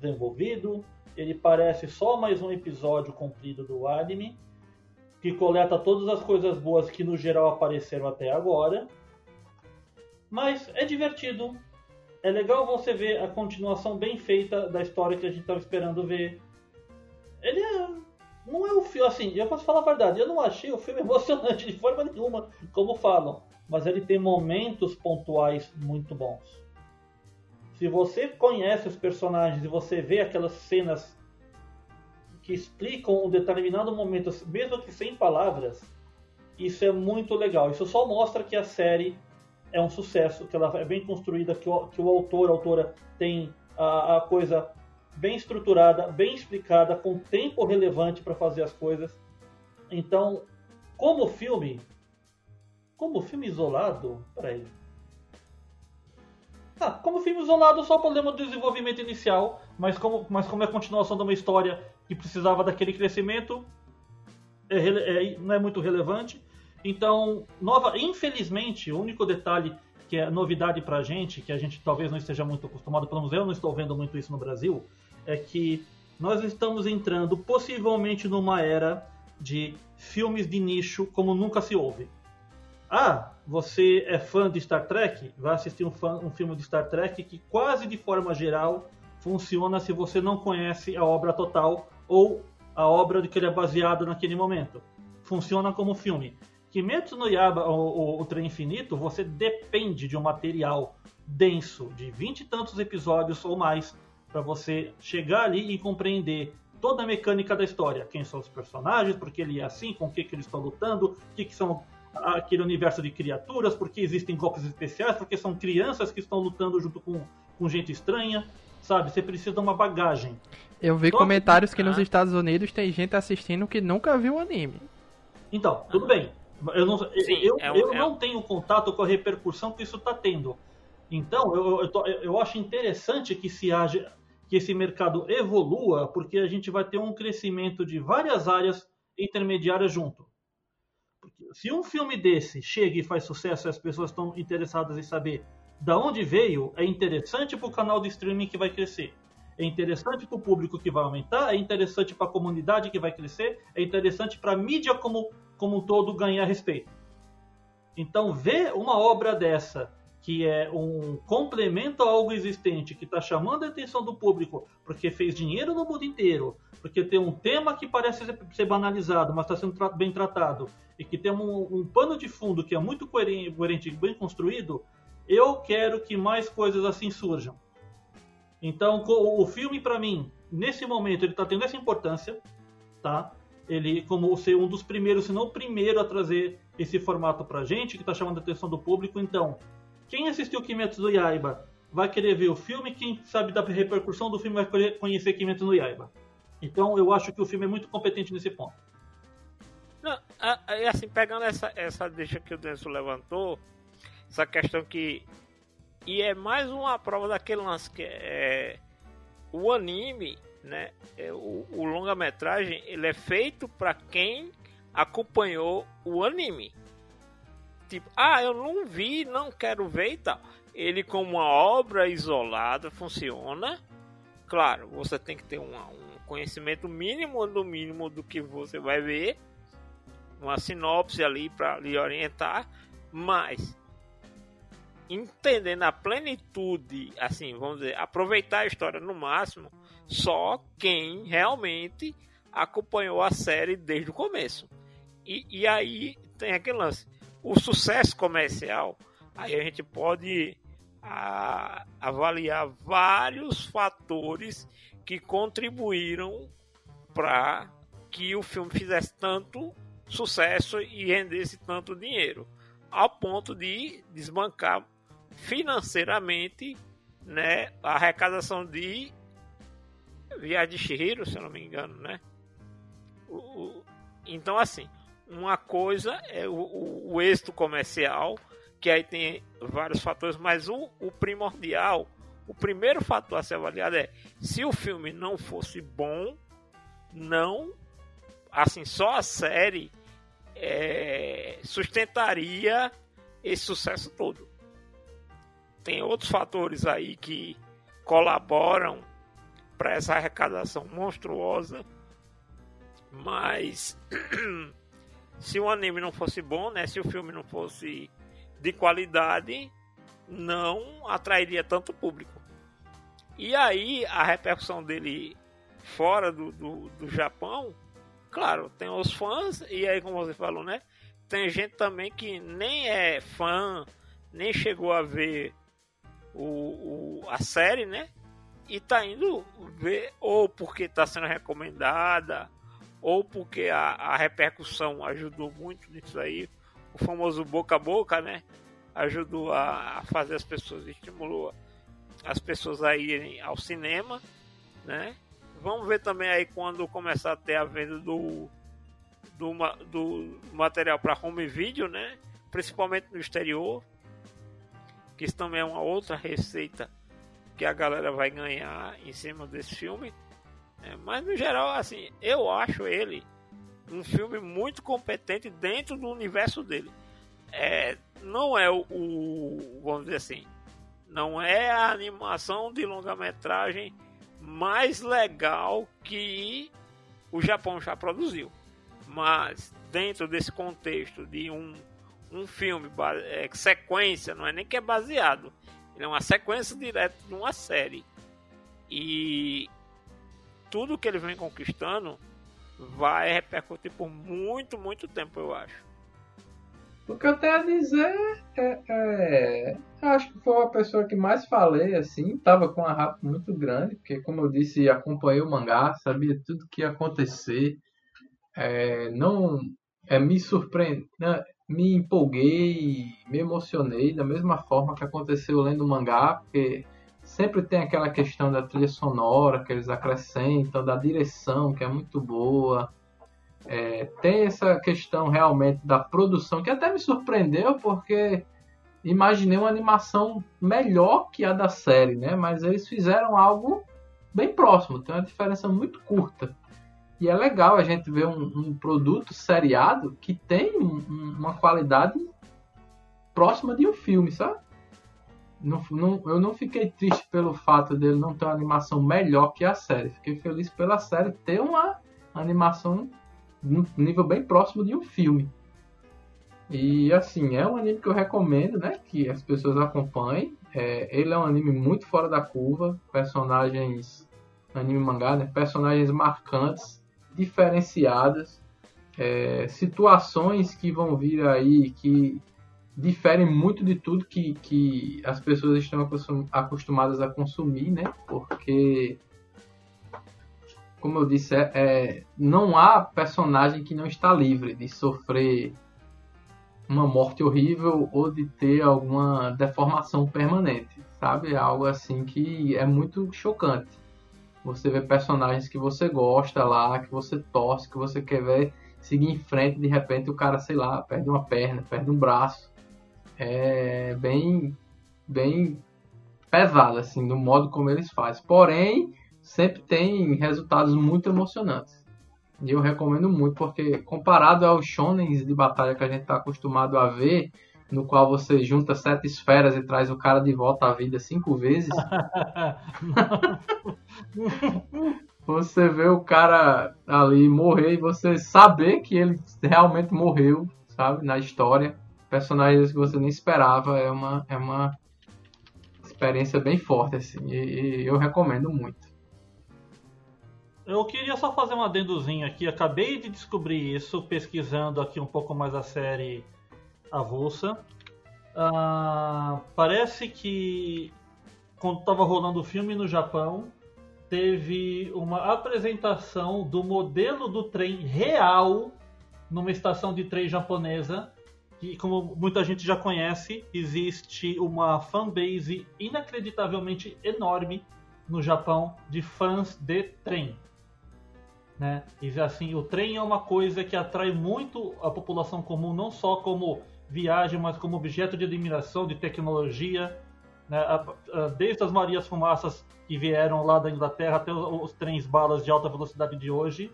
desenvolvido. Ele parece só mais um episódio comprido do anime, que coleta todas as coisas boas que no geral apareceram até agora. Mas é divertido. É legal você ver a continuação bem feita da história que a gente estava esperando ver. Ele é não é o filme, assim, eu posso falar a verdade, eu não achei o filme emocionante de forma nenhuma, como falam, mas ele tem momentos pontuais muito bons. Se você conhece os personagens e você vê aquelas cenas que explicam um determinado momento, mesmo que sem palavras, isso é muito legal. Isso só mostra que a série é um sucesso, que ela é bem construída, que o, que o autor, a autora tem a, a coisa bem estruturada, bem explicada, com tempo relevante para fazer as coisas. Então, como filme, como filme isolado, peraí. Ah, como filme isolado, só o problema do desenvolvimento inicial, mas como, mas como é a continuação de uma história que precisava daquele crescimento, é, é, não é muito relevante. Então, nova, infelizmente, o único detalhe que é novidade pra gente, que a gente talvez não esteja muito acostumado, pelo menos eu não estou vendo muito isso no Brasil, é que nós estamos entrando possivelmente numa era de filmes de nicho como nunca se houve. Ah, você é fã de Star Trek? Vai assistir um, fã, um filme de Star Trek que quase de forma geral funciona se você não conhece a obra total ou a obra de que ele é baseado naquele momento. Funciona como filme. Kimetsu no Yaba, o, o, o Trem Infinito, você depende de um material denso, de vinte e tantos episódios ou mais, para você chegar ali e compreender toda a mecânica da história. Quem são os personagens, porque ele é assim, com o que, que eles estão lutando, o que, que são aquele universo de criaturas, porque existem golpes especiais, porque são crianças que estão lutando junto com, com gente estranha, sabe? Você precisa de uma bagagem. Eu vi Só comentários que, que nos Estados Unidos tem gente assistindo que nunca viu o anime. Então, tudo bem. Eu não, Sim, eu, é um, eu é não tenho contato com a repercussão que isso está tendo. Então, eu, eu, tô, eu, acho interessante que se haja, que esse mercado evolua, porque a gente vai ter um crescimento de várias áreas intermediárias junto. Porque se um filme desse chega e faz sucesso e as pessoas estão interessadas em saber da onde veio, é interessante para o canal de streaming que vai crescer. É interessante para o público que vai aumentar, é interessante para a comunidade que vai crescer, é interessante para a mídia como, como um todo ganhar respeito. Então, ver uma obra dessa que é um complemento a algo existente, que está chamando a atenção do público, porque fez dinheiro no mundo inteiro, porque tem um tema que parece ser banalizado, mas está sendo bem tratado, e que tem um, um, pano de fundo que é muito coerente e bem construído, eu quero que mais coisas assim surjam. Então, o filme, para mim, nesse momento, ele está tendo essa importância, tá? Ele, como ser um dos primeiros, se não o primeiro a trazer esse formato pra gente, que está chamando a atenção do público. Então, quem assistiu Kimetsu no Yaiba vai querer ver o filme, quem sabe da repercussão do filme vai conhecer Kimetsu no Yaiba. Então eu acho que o filme é muito competente nesse ponto. Não, assim, pegando essa, essa deixa que o Denso levantou, essa questão que. E é mais uma prova daquele lance que é. O anime, né? É, o, o longa-metragem, ele é feito para quem acompanhou o anime tipo, ah, eu não vi, não quero ver e tal. Ele, como uma obra isolada, funciona. Claro, você tem que ter um, conhecimento mínimo do mínimo do que você vai ver, uma sinopse ali para lhe orientar, mas entendendo a plenitude, assim, vamos dizer, aproveitar a história no máximo, só quem realmente acompanhou a série desde o começo. E, e aí tem aquele lance o sucesso comercial, aí a gente pode a, avaliar vários fatores que contribuíram para que o filme fizesse tanto sucesso e rendesse tanto dinheiro, ao ponto de desbancar financeiramente né, a arrecadação de Viagem de Shihiro, se eu não me engano, né? O, o, então, assim, uma coisa é o, o, o êxito comercial, que aí tem vários fatores, mas o, o primordial, o primeiro fator a ser avaliado é se o filme não fosse bom, não, assim, só a série é, sustentaria esse sucesso todo. Tem outros fatores aí que colaboram para essa arrecadação monstruosa, mas se o anime não fosse bom, né? Se o filme não fosse de qualidade, não atrairia tanto público. E aí a repercussão dele fora do, do, do Japão, claro, tem os fãs, e aí como você falou, né? Tem gente também que nem é fã, nem chegou a ver o, o, a série, né? E tá indo ver, ou porque tá sendo recomendada, ou porque a, a repercussão ajudou muito nisso aí, o famoso boca a boca, né? Ajudou a, a fazer as pessoas, estimulou as pessoas a irem ao cinema, né? Vamos ver também aí quando começar a ter a venda do, do, do material para home video, né? Principalmente no exterior, que isso também é uma outra receita que a galera vai ganhar em cima desse filme. É, mas no geral, assim, eu acho ele um filme muito competente dentro do universo dele. É, não é o, o, vamos dizer assim, não é a animação de longa-metragem mais legal que o Japão já produziu. Mas dentro desse contexto de um um filme, é, sequência, não é nem que é baseado. Ele é uma sequência direta de uma série. E tudo que ele vem conquistando vai repercutir por muito, muito tempo, eu acho. O que eu tenho a dizer é, é, acho que foi a pessoa que mais falei, assim, tava com uma rap muito grande, porque como eu disse, acompanhei o mangá, sabia tudo que ia acontecer, é, não é, me surpreende, né, me empolguei, me emocionei da mesma forma que aconteceu lendo o mangá, porque sempre tem aquela questão da trilha sonora que eles acrescentam, da direção que é muito boa. É, tem essa questão realmente da produção que até me surpreendeu porque imaginei uma animação melhor que a da série, né? Mas eles fizeram algo bem próximo, tem uma diferença muito curta. E é legal a gente ver um, um produto seriado que tem um, uma qualidade próxima de um filme, sabe? Não, não, eu não fiquei triste pelo fato dele não ter uma animação melhor que a série. Fiquei feliz pela série ter uma animação no nível bem próximo de um filme. E assim, é um anime que eu recomendo, né? Que as pessoas acompanhem. É, ele é um anime muito fora da curva. Personagens. Anime mangá, né? Personagens marcantes diferenciadas, é, situações que vão vir aí que diferem muito de tudo que, que as pessoas estão acostumadas a consumir, né? Porque, como eu disse, é, é, não há personagem que não está livre de sofrer uma morte horrível ou de ter alguma deformação permanente, sabe? É algo assim que é muito chocante. Você vê personagens que você gosta lá, que você torce, que você quer ver seguir em frente, de repente o cara, sei lá, perde uma perna, perde um braço. É bem, bem pesado, assim, no modo como eles fazem. Porém, sempre tem resultados muito emocionantes. E eu recomendo muito, porque comparado aos shonens de batalha que a gente está acostumado a ver, no qual você junta sete esferas e traz o cara de volta à vida cinco vezes. você vê o cara ali morrer e você saber que ele realmente morreu, sabe, na história. Personagens que você nem esperava é uma, é uma experiência bem forte, assim, e, e eu recomendo muito. Eu queria só fazer um adendozinho aqui. Acabei de descobrir isso pesquisando aqui um pouco mais a série avulsa. Ah, parece que quando estava rolando o filme no Japão, teve uma apresentação do modelo do trem real numa estação de trem japonesa. Que, como muita gente já conhece, existe uma fanbase inacreditavelmente enorme no Japão de fãs de trem. Né? E assim, o trem é uma coisa que atrai muito a população comum, não só como viagem, mas como objeto de admiração, de tecnologia. Né? Desde as Marias Fumaças que vieram lá da Inglaterra até os, trens balas de alta velocidade de hoje.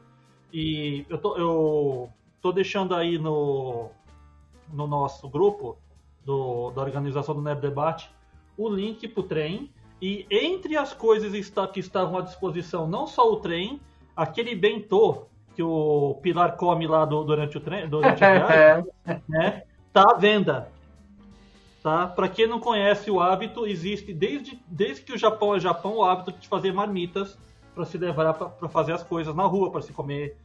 E eu tô, eu tô deixando aí no, no nosso grupo do, da organização do Nerd Debate o link para o trem. E entre as coisas que estavam à disposição, não só o trem, aquele bentô que o Pilar come lá do, durante o trem, durante a viagem, né? Tá à venda. Tá? Para quem não conhece o hábito, existe desde, desde que o Japão é Japão o hábito de fazer marmitas para se levar para fazer as coisas na rua, para se comer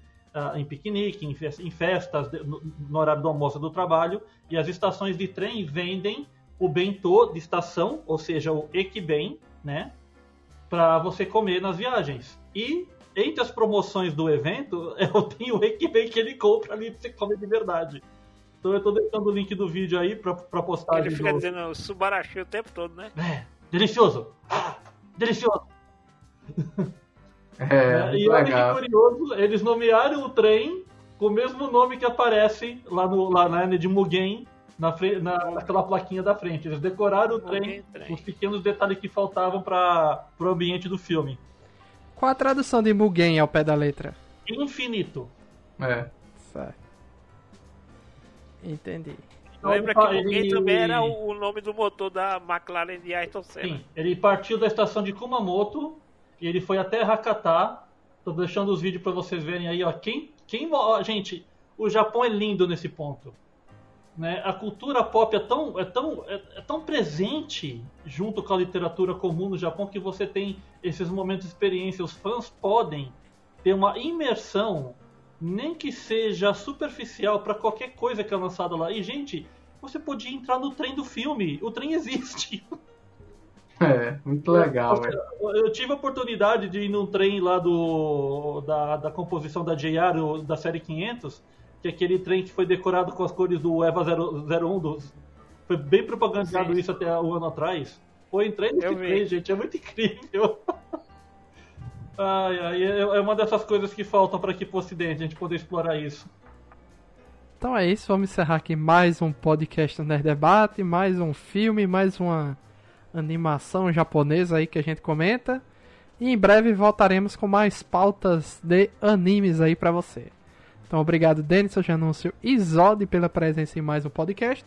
em piquenique, em, festas, no, horário do almoço do trabalho. E as estações de trem vendem o bentô de estação, ou seja, o equiben, né? Para você comer nas viagens. E entre as promoções do evento, eu tenho o equiben que ele compra ali pra você comer de verdade. Então eu tô deixando o link do vídeo aí pra, pra postagem. Ele fica do... dizendo subarashi o tempo todo, né? É, delicioso! Ah, delicioso! É, e olha que curioso, eles nomearam o trem com o mesmo nome que aparece lá, no, lá na de Mugen, na, na, naquela plaquinha da frente. Eles decoraram o trem, trem, os pequenos detalhes que faltavam para o ambiente do filme. Qual a tradução de Mugen ao pé da letra? Infinito. É. Certo. Entendi. Então, Lembra que o Mugen também era o nome do motor da McLaren de Ayrton Senna. Sim, ele partiu da estação de Kumamoto e ele foi até Hakata. Tô deixando os vídeos para vocês verem aí, ó. Quem, quem, ó, gente, o Japão é lindo nesse ponto. Né? A cultura pop é tão, é, tão, é, é, tão presente junto com a literatura comum no Japão que você tem esses momentos de experiência. Os fãs podem ter uma imersão, nem que seja superficial, para qualquer coisa que é lançada lá. E, gente, você podia entrar no trem do filme. O trem existe. É, muito legal. Eu, eu, tive a oportunidade de ir num trem lá do da, da composição da JR, da série 500, que é aquele trem que foi decorado com as cores do EVA 01, do, foi bem propagandado Sim. isso até um ano atrás. Pô, entrei nesse eu trem, vi. gente, é muito incrível. ai, ai, é, é uma dessas coisas que faltam para aqui pro ocidente, a gente poder explorar isso. Então é isso, vamos encerrar aqui mais um podcast Nerd Debate, mais um filme, mais uma animação japonesa aí que a gente comenta. E em breve voltaremos com mais pautas de animes aí para você. Então obrigado Denison Janúncio e Zod pela presença em mais um podcast.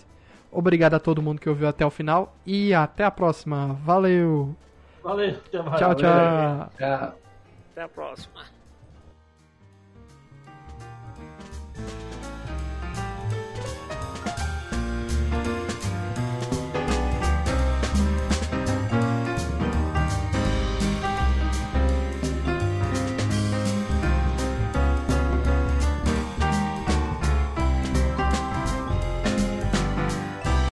Obrigado a todo mundo que ouviu até o final e até a próxima. Valeu. Valeu. Tchau, tchau. Tchau. Até a próxima.